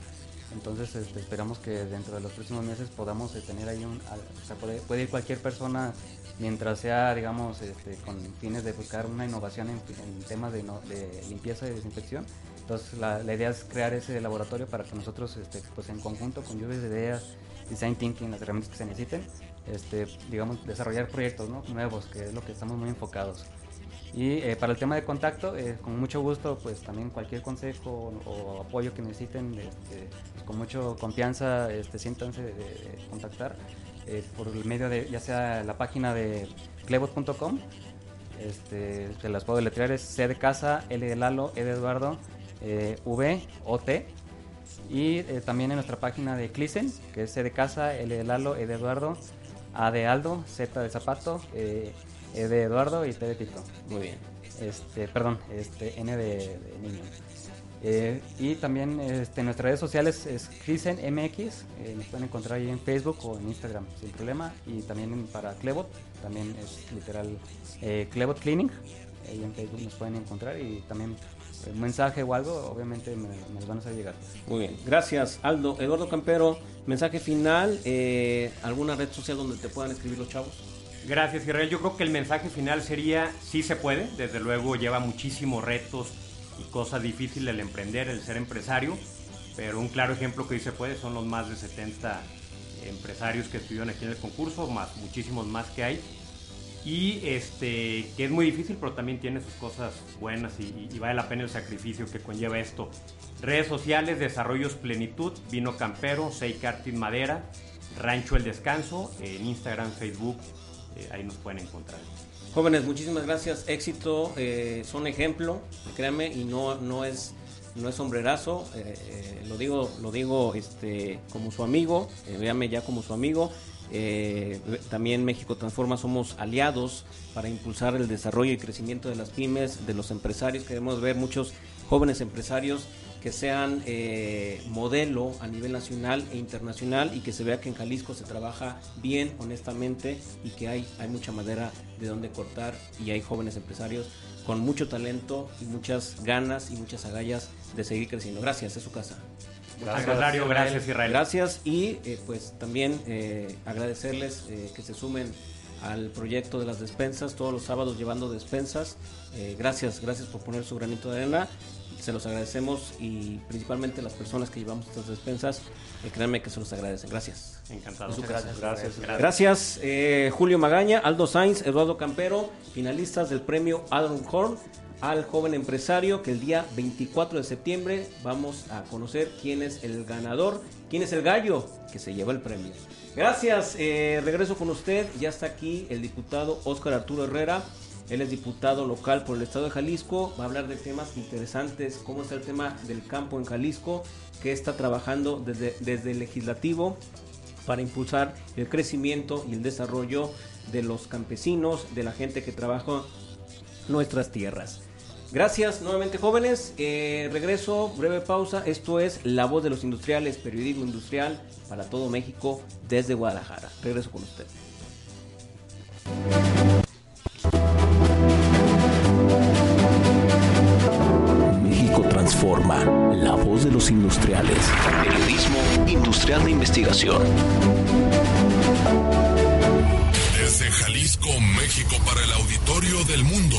Entonces este, esperamos que dentro de los próximos meses podamos eh, tener ahí un... O sea, puede, ir cualquier persona mientras sea, digamos, este, con fines de buscar una innovación en, en temas de, limpieza y desinfección. Entonces la, idea es crear ese laboratorio para que nosotros, este, pues en conjunto con lluvias de ideas, design thinking, las herramientas que se necesiten, este, digamos, desarrollar proyectos nuevos, que es lo que estamos muy enfocados. Y eh, para el tema de contacto, eh, con mucho gusto, pues también cualquier consejo o, apoyo que necesiten, este, pues, con mucha confianza, este, siéntanse de, contactar eh, por el medio de, ya sea la página de clebot.com, este, se las puedo deletrear, es C de casa, L de Lalo, E de Eduardo, V, O, T. Y también en nuestra página de Clisen, que es C de casa, L de Lalo, E de Eduardo, A de Aldo, Z de Zapato, de Eduardo y T de Tito. Muy bien. Este, perdón, este, N de, de niño. Eh, y también este, en nuestras redes sociales es Clisen MX, eh, nos pueden encontrar ahí en Facebook o en Instagram sin problema. Y también para Clebot, también es literal eh, Clebot Cleaning, ahí en Facebook nos pueden encontrar y también un mensaje o algo, obviamente me, me los van a hacer llegar. Muy bien, gracias Aldo. Eduardo Campero, mensaje final, ¿alguna red social donde te puedan escribir los chavos? Gracias, Israel. Yo creo que el mensaje final sería, sí se puede, desde luego lleva muchísimos retos y cosas difíciles el emprender, el ser empresario, pero un claro ejemplo que sí se puede son los más de 70 empresarios que estuvieron aquí en el concurso, más muchísimos más que hay. Y este, que es muy difícil, pero también tiene sus cosas buenas y, vale la pena el sacrificio que conlleva esto. Redes sociales, Desarrollos Plenitud, Vino Campero, Seikartin Madera, Rancho El Descanso, en Instagram, Facebook, eh, ahí nos pueden encontrar. Jóvenes, muchísimas gracias. Éxito, eh, son ejemplo, créanme, y no, no es no es sombrerazo, eh, eh, lo digo, lo digo este, como su amigo, véanme ya como su amigo. también México Transforma somos aliados para impulsar el desarrollo y crecimiento de las pymes, de los empresarios. Queremos ver muchos jóvenes empresarios que sean eh, modelo a nivel nacional e internacional y que se vea que en Jalisco se trabaja bien, honestamente y que hay, hay mucha madera de donde cortar y hay jóvenes empresarios con mucho talento y muchas ganas y muchas agallas de seguir creciendo. Gracias, es su casa. Gracias, gracias, gracias Israel. Gracias y eh, pues también eh, agradecerles eh, que se sumen al proyecto de las despensas todos los sábados llevando despensas. gracias, gracias por poner su granito de arena se los agradecemos y principalmente las personas que llevamos estas despensas, eh, créanme que se los agradecen. Gracias. Encantado. Gracias, gracias. Gracias, gracias eh, Julio Magaña, Aldo Sainz, Eduardo Campero, finalistas del premio Adam Horn al joven empresario que el día 24 de septiembre vamos a conocer quién es el ganador, quién es el gallo que se lleva el premio. Gracias, eh, regreso con usted, ya está aquí el diputado Óscar Arturo Herrera. Él es diputado local por el estado de Jalisco. Va a hablar de temas interesantes, cómo está el tema del campo en Jalisco, que está trabajando desde, desde el legislativo para impulsar el crecimiento y el desarrollo de los campesinos, de la gente que trabaja nuestras tierras. Gracias nuevamente jóvenes. Eh, regreso, breve pausa. Esto es La Voz de los Industriales, periodismo industrial para todo México desde Guadalajara. Regreso con usted. México Transforma, la voz de los industriales. Periodismo industrial de investigación. Desde Jalisco, México, para el auditorio del mundo.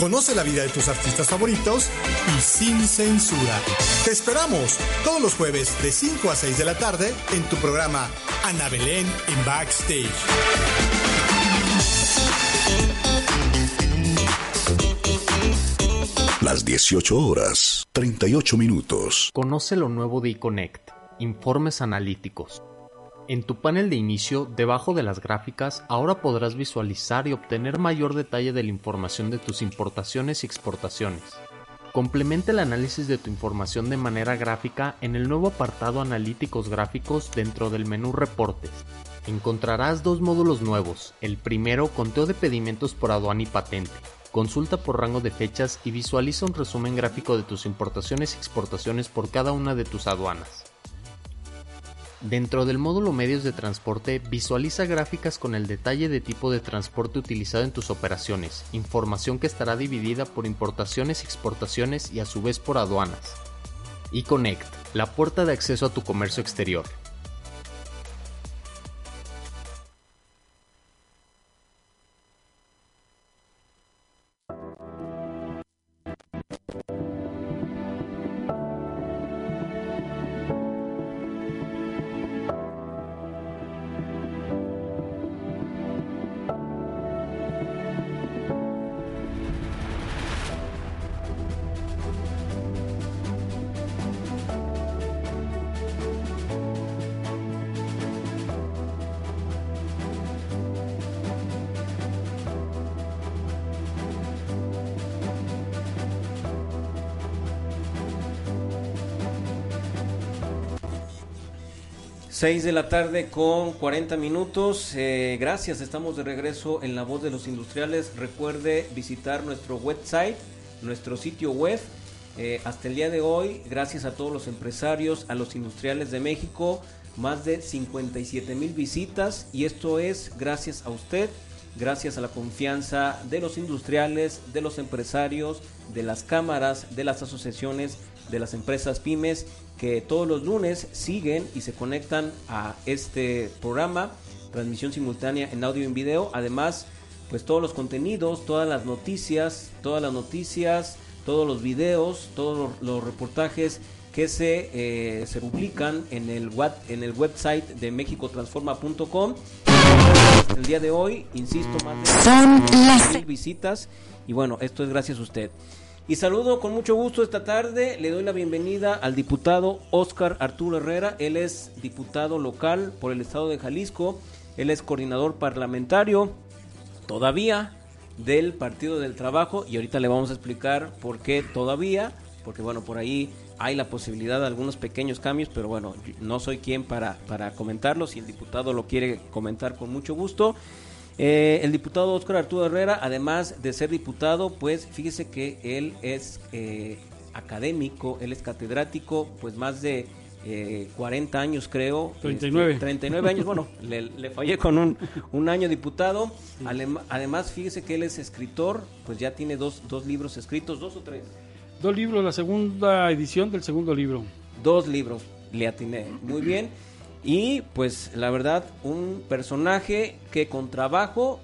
Conoce la vida de tus artistas favoritos y sin censura. Te esperamos todos los jueves de 5 a 6 de la tarde en tu programa Ana Belén en Backstage. las 18 horas, 38 minutos. Conoce lo nuevo de eConnect. Informes analíticos. En tu panel de inicio, debajo de las gráficas, ahora podrás visualizar y obtener mayor detalle de la información de tus importaciones y exportaciones. Complementa el análisis de tu información de manera gráfica en el nuevo apartado Analíticos gráficos dentro del menú Reportes. Encontrarás dos módulos nuevos. El primero, conteo de pedimentos por aduana y patente. Consulta por rango de fechas y visualiza un resumen gráfico de tus importaciones y exportaciones por cada una de tus aduanas. Dentro del módulo medios de transporte, visualiza gráficas con el detalle de tipo de transporte utilizado en tus operaciones, información que estará dividida por importaciones exportaciones y a su vez por aduanas. eConnect, la puerta de acceso a tu comercio exterior. 6 de la tarde con 40 minutos. Eh, gracias, estamos de regreso en La Voz de los Industriales. Recuerde visitar nuestro website, nuestro sitio web. Eh, hasta el día de hoy, gracias a todos los empresarios, a los industriales de México, más de 57 mil visitas y esto es gracias a usted, gracias a la confianza de los industriales, de los empresarios, de las cámaras, de las asociaciones, de las empresas pymes que todos los lunes siguen y se conectan a este programa, transmisión simultánea en audio y en video. Además, pues todos los contenidos, todas las noticias, todas las noticias, todos los videos, todos los, reportajes que se, eh, se publican en el, en el website de mexicotransforma.com. El día de hoy, insisto, más de visitas y bueno, esto es gracias a usted. Y saludo con mucho gusto esta tarde. Le doy la bienvenida al diputado Oscar Arturo Herrera. Él es diputado local por el estado de Jalisco. Él es coordinador parlamentario todavía del Partido del Trabajo. Y ahorita le vamos a explicar por qué todavía. Porque bueno, por ahí hay la posibilidad de algunos pequeños cambios, pero bueno, no soy quien para, para comentarlo. Si el diputado lo quiere comentar con mucho gusto. Eh, el diputado Óscar Arturo Herrera, además de ser diputado, pues fíjese que él es eh, académico, él es catedrático, pues más de 40 eh, años creo. 39. 39 años, bueno, *laughs* le, fallé con un, un año diputado. además, fíjese que él es escritor, pues ya tiene dos, dos libros escritos, dos o tres. Dos libros, la segunda edición del segundo libro. Dos libros, le atiné. Muy bien. Y pues la verdad, un personaje que con trabajo,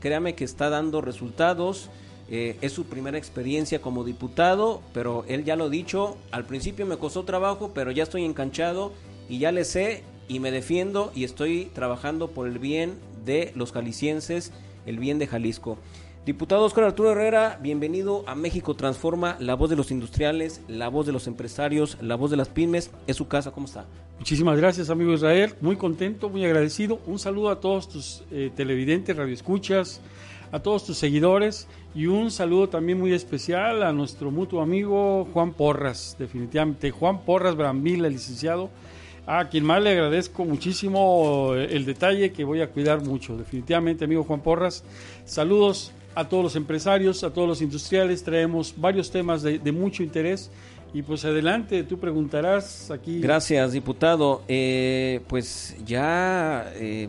créame que está dando resultados. Eh, es su primera experiencia como diputado, pero él ya lo ha dicho, al principio me costó trabajo, pero ya estoy enganchado y ya le sé y me defiendo y estoy trabajando por el bien de los jaliscienses, el bien de Jalisco. Diputado Oscar Arturo Herrera, bienvenido a México Transforma, la voz de los industriales, la voz de los empresarios, la voz de las pymes. Es su casa, ¿cómo está? Muchísimas gracias, amigo Israel. Muy contento, muy agradecido. Un saludo a todos tus eh, televidentes, radioescuchas, a todos tus seguidores y un saludo también muy especial a nuestro mutuo amigo Juan Porras, definitivamente. Juan Porras Brambila, licenciado, a quien más le agradezco muchísimo eh, el detalle que voy a cuidar mucho. Definitivamente, amigo Juan Porras, saludos a todos los empresarios, a todos los industriales. Traemos varios temas de, mucho interés. Y pues adelante, tú preguntarás aquí. Gracias, diputado. Eh, pues ya eh,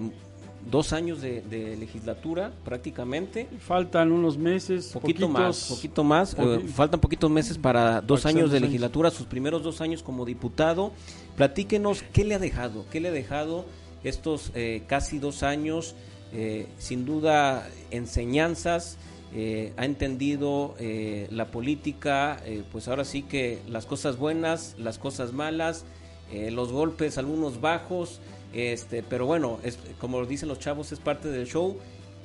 dos años de, legislatura prácticamente. Faltan unos meses. Poquito más, poquito más. Eh, faltan poquitos meses para dos años de legislatura, sus primeros dos años como diputado. Platíquenos qué le ha dejado, qué le ha dejado estos casi dos años eh, sin duda enseñanzas, eh, ha entendido eh, la política, pues ahora sí que las cosas buenas, las cosas malas, los golpes, algunos bajos, este, pero bueno, es, como dicen los chavos, es parte del show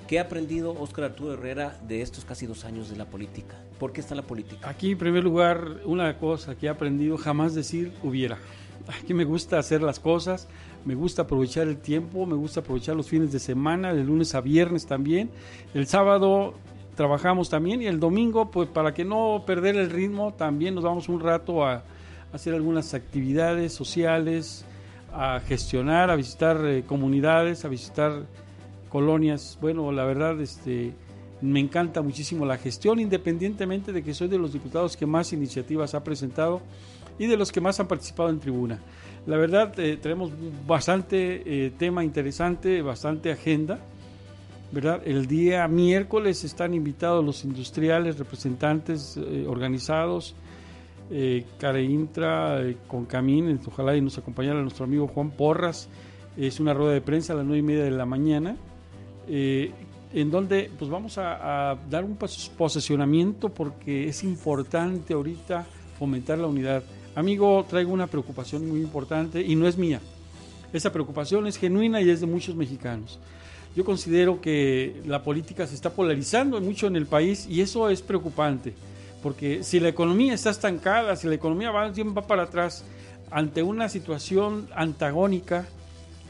¿Qué ha aprendido Óscar Arturo Herrera de estos casi dos años de la política? ¿Por qué está la política? Aquí, en primer lugar, una cosa que he aprendido, jamás decir hubiera. Aquí me gusta hacer las cosas, me gusta aprovechar el tiempo, me gusta aprovechar los fines de semana, de lunes a viernes también. El sábado trabajamos también y el domingo, pues para que no perder el ritmo, también nos vamos un rato a, hacer algunas actividades sociales, a gestionar, a visitar eh, comunidades, a visitar colonias. Bueno, la verdad, este, me encanta muchísimo la gestión, independientemente de que soy de los diputados que más iniciativas ha presentado y de los que más han participado en tribuna. La verdad, eh, tenemos bastante eh, tema interesante, bastante agenda. ¿verdad? El día miércoles están invitados los industriales, representantes eh, organizados, eh, Careintra, con Camín, ojalá y nos acompañara nuestro amigo Juan Porras. Es una rueda de prensa a las nueve y media de la mañana eh, en donde pues vamos a, dar un posicionamiento porque es importante ahorita fomentar la unidad. Amigo, traigo una preocupación muy importante y no es mía. Esa preocupación es genuina y es de muchos mexicanos. Yo considero que la política se está polarizando mucho en el país y eso es preocupante, porque si la economía está estancada, si la economía va, va para atrás ante una situación antagónica,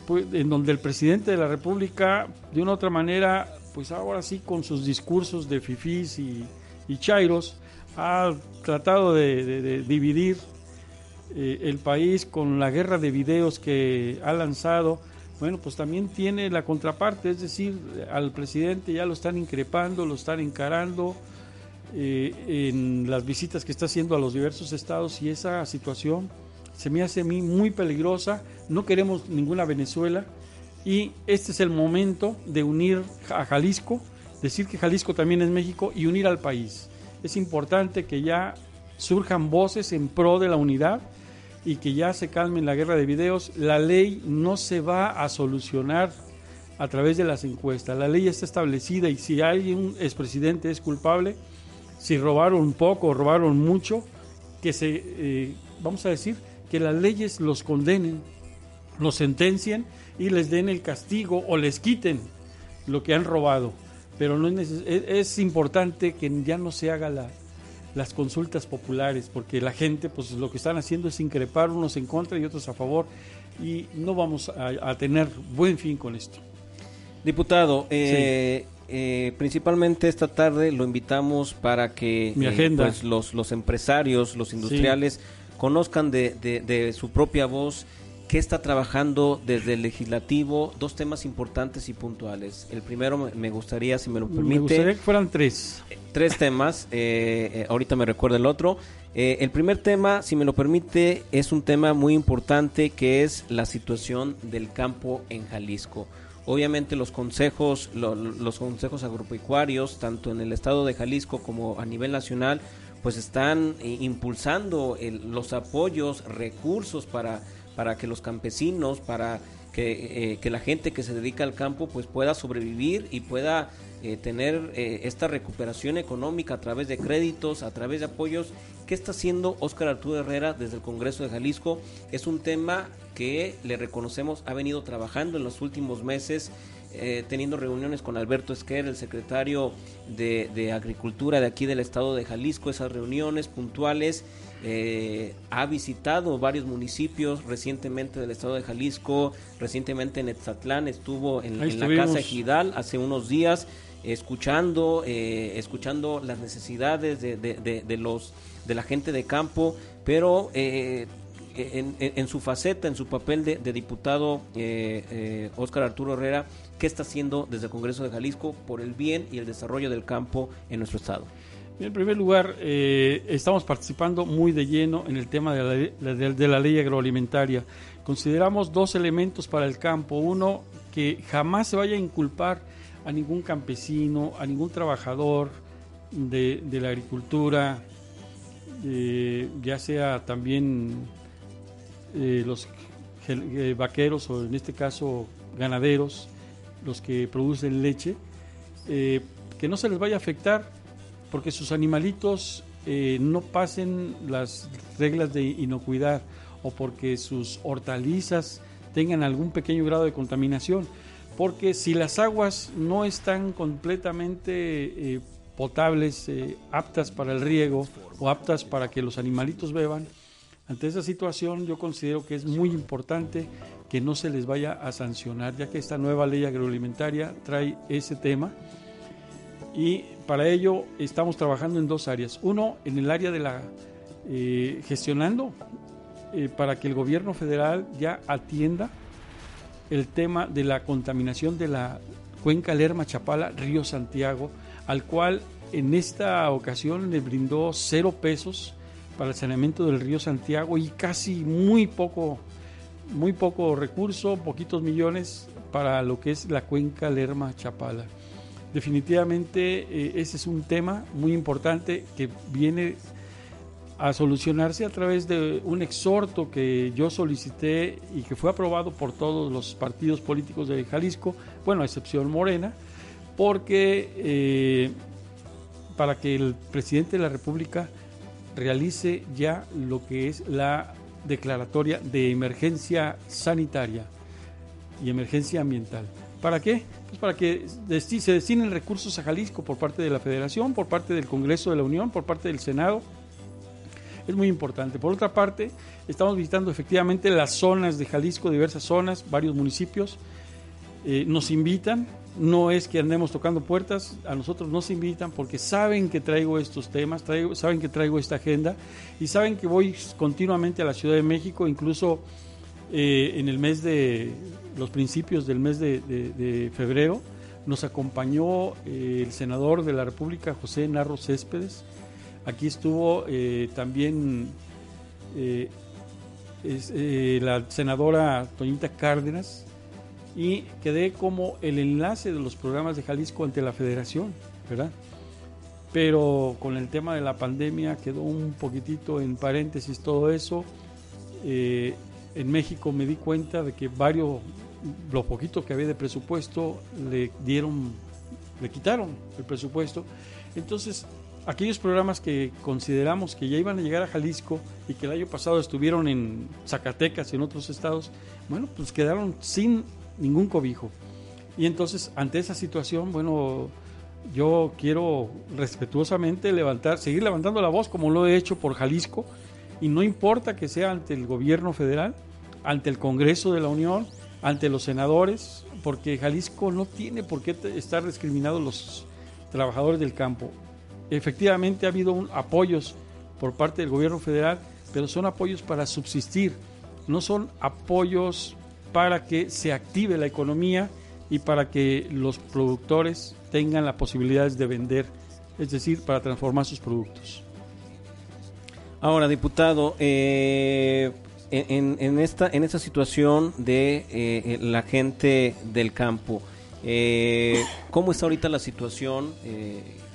pues, en donde el presidente de la República, de una u otra manera, pues ahora sí con sus discursos de fifís y, y chairos, ha tratado de, dividir eh, el país con la guerra de videos que ha lanzado. Bueno, pues también tiene la contraparte, es decir, al presidente ya lo están increpando, lo están encarando eh, en las visitas que está haciendo a los diversos estados y esa situación se me hace a mí muy peligrosa, no queremos ninguna Venezuela y este es el momento de unir a Jalisco, decir que Jalisco también es México y unir al país. Es importante que ya surjan voces en pro de la unidad y que ya se calme la guerra de videos. La ley no se va a solucionar a través de las encuestas. La ley está establecida y si alguien expresidente es culpable, si robaron poco o robaron mucho, que se, eh, vamos a decir, que las leyes los condenen, los sentencien y les den el castigo o les quiten lo que han robado. Pero no es, es, importante que ya no se haga la, las consultas populares, porque la gente, pues lo que están haciendo es increpar unos en contra y otros a favor, y no vamos a, tener buen fin con esto. Diputado, eh, eh, principalmente esta tarde lo invitamos para que eh, pues, los, los empresarios, los industriales, conozcan de, de, su propia voz qué está trabajando desde el legislativo, dos temas importantes y puntuales. El primero me gustaría, si me lo permite... Me gustaría que fueran tres. Eh, tres temas, eh, eh, ahorita me recuerda el otro. el primer tema, si me lo permite, es un tema muy importante que es la situación del campo en Jalisco. Obviamente los consejos, los consejos agropecuarios, tanto en el estado de Jalisco como a nivel nacional, pues están eh, impulsando los apoyos, recursos para, para que los campesinos, para que, eh, que, la gente que se dedica al campo pues pueda sobrevivir y pueda eh, tener esta recuperación económica a través de créditos, a través de apoyos. ¿Qué está haciendo Óscar Arturo Herrera desde el Congreso de Jalisco? Es un tema que le reconocemos ha venido trabajando en los últimos meses eh, teniendo reuniones con Alberto Esquer, el secretario de, Agricultura de aquí del estado de Jalisco, esas reuniones puntuales. Eh, ha visitado varios municipios recientemente del estado de Jalisco, recientemente en Etzatlán, estuvo en, la Casa Ejidal hace unos días, escuchando, eh, escuchando las necesidades de, de, los, de la gente de campo, pero en, su faceta, en su papel de, diputado, Óscar Arturo Herrera qué está haciendo desde el Congreso de Jalisco por el bien y el desarrollo del campo en nuestro estado. En primer lugar, eh, estamos participando muy de lleno en el tema de la, ley agroalimentaria. Consideramos dos elementos para el campo. Uno, que jamás se vaya a inculpar a ningún campesino, a ningún trabajador de, la agricultura, eh, ya sea también eh, los vaqueros o en este caso ganaderos, los que producen leche, eh, que no se les vaya a afectar porque sus animalitos eh, no pasen las reglas de inocuidad o porque sus hortalizas tengan algún pequeño grado de contaminación. porque si las aguas no están completamente eh, potables, eh, aptas para el riego o aptas para que los animalitos beban, ante esa situación yo considero que es muy importante que no se les vaya a sancionar, ya que esta nueva ley agroalimentaria trae ese tema y para ello estamos trabajando en dos áreas. Uno, en el área de la eh, gestionando eh, para que el gobierno federal ya atienda el tema de la contaminación de la cuenca Lerma Chapala, Río Santiago, al cual en esta ocasión le brindó cero pesos para el saneamiento del río Santiago y casi muy poco, muy poco recurso, poquitos millones para lo que es la cuenca Lerma Chapala. Definitivamente eh, ese es un tema muy importante que viene a solucionarse a través de un exhorto que yo solicité y que fue aprobado por todos los partidos políticos de Jalisco, bueno, a excepción Morena, porque eh, para que el presidente de la República realice ya lo que es la declaratoria de emergencia sanitaria y emergencia ambiental. ¿Para qué? Pues para que se destinen recursos a Jalisco por parte de la Federación, por parte del Congreso de la Unión, por parte del Senado. Es muy importante. Por otra parte, estamos visitando efectivamente las zonas de Jalisco, diversas zonas, varios municipios. Eh, nos invitan, no es que andemos tocando puertas, a nosotros nos invitan porque saben que traigo estos temas, traigo, saben que traigo esta agenda y saben que voy continuamente a la Ciudad de México, incluso eh, en el mes de, los principios del mes de, febrero, nos acompañó eh, el senador de la República, José Narro Céspedes. Aquí estuvo eh, también la senadora Toñita Cárdenas, y quedé como el enlace de los programas de Jalisco ante la federación, ¿verdad? Pero con el tema de la pandemia quedó un poquitito en paréntesis todo eso. En México me di cuenta de que varios, lo poquito que había de presupuesto, le dieron, le quitaron el presupuesto. Entonces, aquellos programas que consideramos que ya iban a llegar a Jalisco y que el año pasado estuvieron en Zacatecas y en otros estados, bueno, pues quedaron sin ningún cobijo. Y entonces, ante esa situación, bueno, yo quiero respetuosamente levantar, seguir levantando la voz como lo he hecho por Jalisco, y no importa que sea ante el gobierno federal, ante el Congreso de la Unión, ante los senadores, porque Jalisco no tiene por qué estar discriminados los trabajadores del campo. Efectivamente ha habido apoyos por parte del gobierno federal, pero son apoyos para subsistir, no son apoyos para que se active la economía y para que los productores tengan las posibilidades de vender, es decir, para transformar sus productos. Ahora, diputado, eh, en, esta, en esta situación de eh, la gente del campo, eh, ¿cómo está ahorita la situación?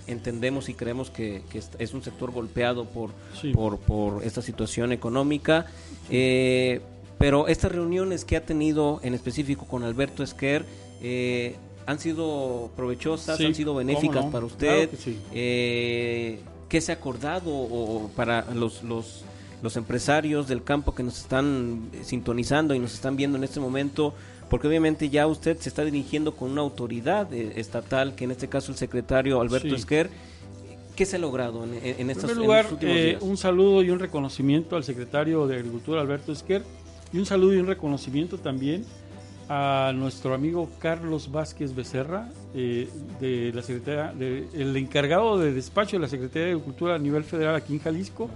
entendemos y creemos que, es un sector golpeado por, por, por, esta situación económica. Pero estas reuniones que ha tenido en específico con Alberto Esquer eh, han sido provechosas, han sido benéficas para usted. Eh, ¿Qué se ha acordado o, para los, los, los empresarios del campo que nos están sintonizando y nos están viendo en este momento? Porque obviamente ya usted se está dirigiendo con una autoridad eh, estatal, que en este caso el secretario Alberto Esquer. ¿Qué se ha logrado en, en, estos, en primer lugar, un saludo y un reconocimiento al secretario de Agricultura Alberto Esquer y un saludo y un reconocimiento también a nuestro amigo Carlos Vázquez Becerra, eh, de la Secretaría, el encargado de despacho de la Secretaría de Agricultura a nivel federal aquí en Jalisco.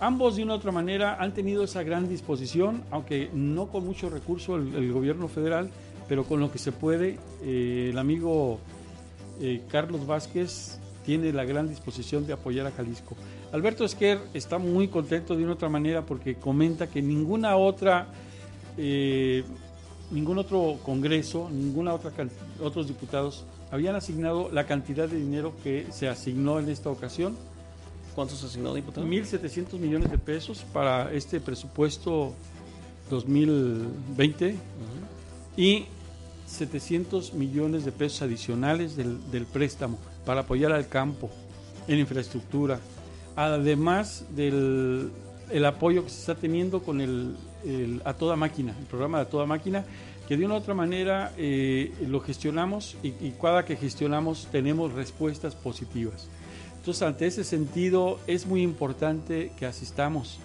Ambos de una u otra manera han tenido esa gran disposición, aunque no con mucho recurso el, gobierno federal, pero con lo que se puede. Eh, el amigo eh, Carlos Vázquez tiene la gran disposición de apoyar a Jalisco. Alberto Esquer está muy contento de una otra manera porque comenta que ninguna otra, ningún otro congreso, ninguna otra otros diputados habían asignado la cantidad de dinero que se asignó en esta ocasión. ¿Cuántos se asignó, diputado? 1.700 millones de pesos para este presupuesto 2020 y 700 millones de pesos adicionales del, del préstamo para apoyar al campo en infraestructura, además del el apoyo que se está teniendo con el, A Toda Máquina, el programa de A Toda Máquina, que de una u otra manera eh, lo gestionamos y, y cada que gestionamos tenemos respuestas positivas. Entonces, ante ese sentido, es muy importante que asistamos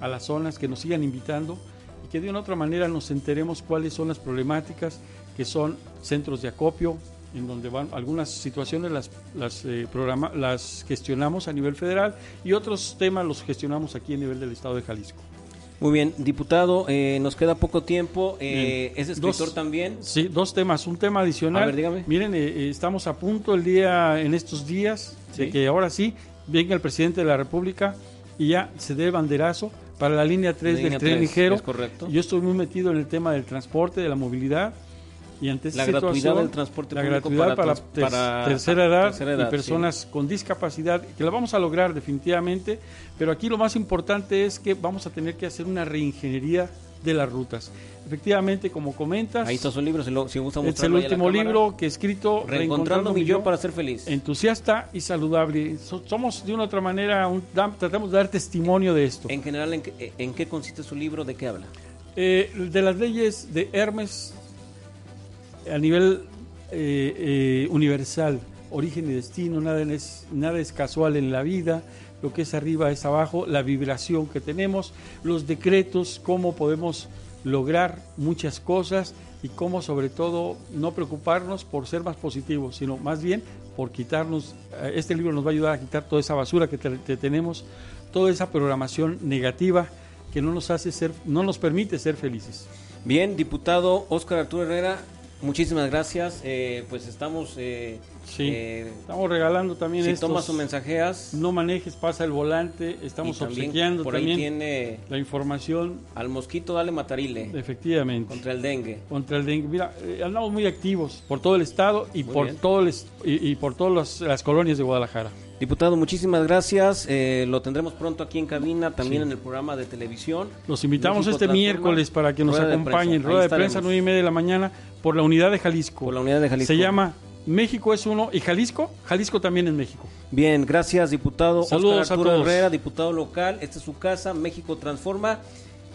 a las zonas, que nos sigan invitando y que de una u otra manera nos enteremos cuáles son las problemáticas, que son centros de acopio, en donde van algunas situaciones las, las, eh, programa, las gestionamos a nivel federal y otros temas los gestionamos aquí a nivel del estado de Jalisco. Muy bien, diputado, eh, nos queda poco tiempo. Eh. ¿Es escritor Dos- también? Sí, dos temas. Un tema adicional. A ver, dígame. Miren, eh, eh, estamos a punto el día, en estos días, de que ahora sí venga el presidente de la República y ya se dé el banderazo para la línea 3 Línea del tren 3, ligero. es correcto. Yo estoy muy metido en el tema del transporte, de la movilidad. Y ante La gratuidad del transporte la público gratuidad para para, ter- para tercera, edad tercera edad, y personas con discapacidad, que la vamos a lograr definitivamente, pero aquí lo más importante es que vamos a tener que hacer una reingeniería de las rutas. Efectivamente, como comentas, Ahí está su libro, si, lo- si gusta es el último libro que he escrito, Reencontrando mi yo para ser feliz. Entusiasta y saludable. So- somos de una u otra manera, un- da- tratamos de dar testimonio de esto. En general, ¿en qué, ¿en qué consiste su libro? ¿De qué habla? Eh, de las leyes de Hermes a nivel eh, eh, universal, origen y destino, nada es, nada es casual en la vida, lo que es arriba es abajo, la vibración que tenemos, los decretos, cómo podemos lograr muchas cosas y cómo sobre todo no preocuparnos por ser más positivos, sino más bien por quitarnos, eh, este libro nos va a ayudar a quitar toda esa basura que que tenemos, toda esa programación negativa que no nos hace ser, no nos permite ser felices. Bien, diputado Óscar Arturo Herrera, muchísimas gracias. Eh, pues estamos... eh, Sí, eh, estamos regalando también si estos- tomas o mensajeas... No manejes, pasa el volante, estamos también obsequiando por ahí también tiene la información. Al mosquito dale matarile. Efectivamente. Contra el dengue. Contra el dengue. Mira, eh, andamos muy activos por todo el estado y Muy por todo el y, y por todas las, las colonias de Guadalajara. Diputado, muchísimas gracias. Eh, lo tendremos pronto aquí en cabina, también Sí. en el programa de televisión. Los invitamos México este miércoles para que nos rueda acompañen, rueda de prensa, nueve y media de la mañana, por la unidad de Jalisco. Por la unidad de Jalisco. Se llama México es uno y Jalisco, Jalisco también es México. Bien, gracias, diputado Saludos Óscar a todos. Herrera, diputado local. Esta es su casa, México Transforma.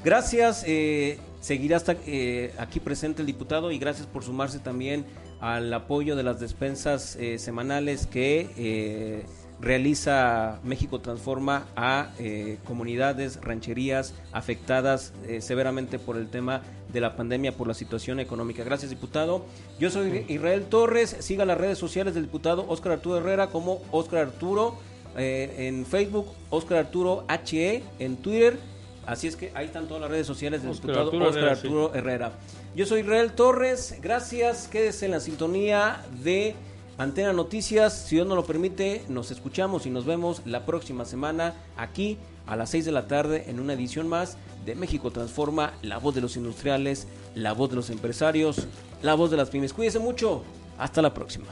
Gracias, eh, seguirá hasta eh, aquí presente el diputado y gracias por sumarse también al apoyo de las despensas eh, semanales que eh, realiza México Transforma a eh, comunidades, rancherías afectadas eh, severamente por el tema de la pandemia, por la situación económica. Gracias, diputado. Yo soy Israel Torres. Siga las redes sociales del diputado Óscar Arturo Herrera como Óscar Arturo eh, en Facebook, Óscar Arturo HE en Twitter. Así es que ahí están todas las redes sociales del diputado Arturo Herrera, Arturo Herrera. Yo soy Israel Torres. Gracias. Quédese en la sintonía de Antena Noticias. Si Dios nos lo permite, nos escuchamos y nos vemos la próxima semana aquí a las 6 de la tarde en una edición más de México Transforma, la voz de los industriales, la voz de los empresarios, la voz de las pymes. Cuídense mucho. Hasta la próxima.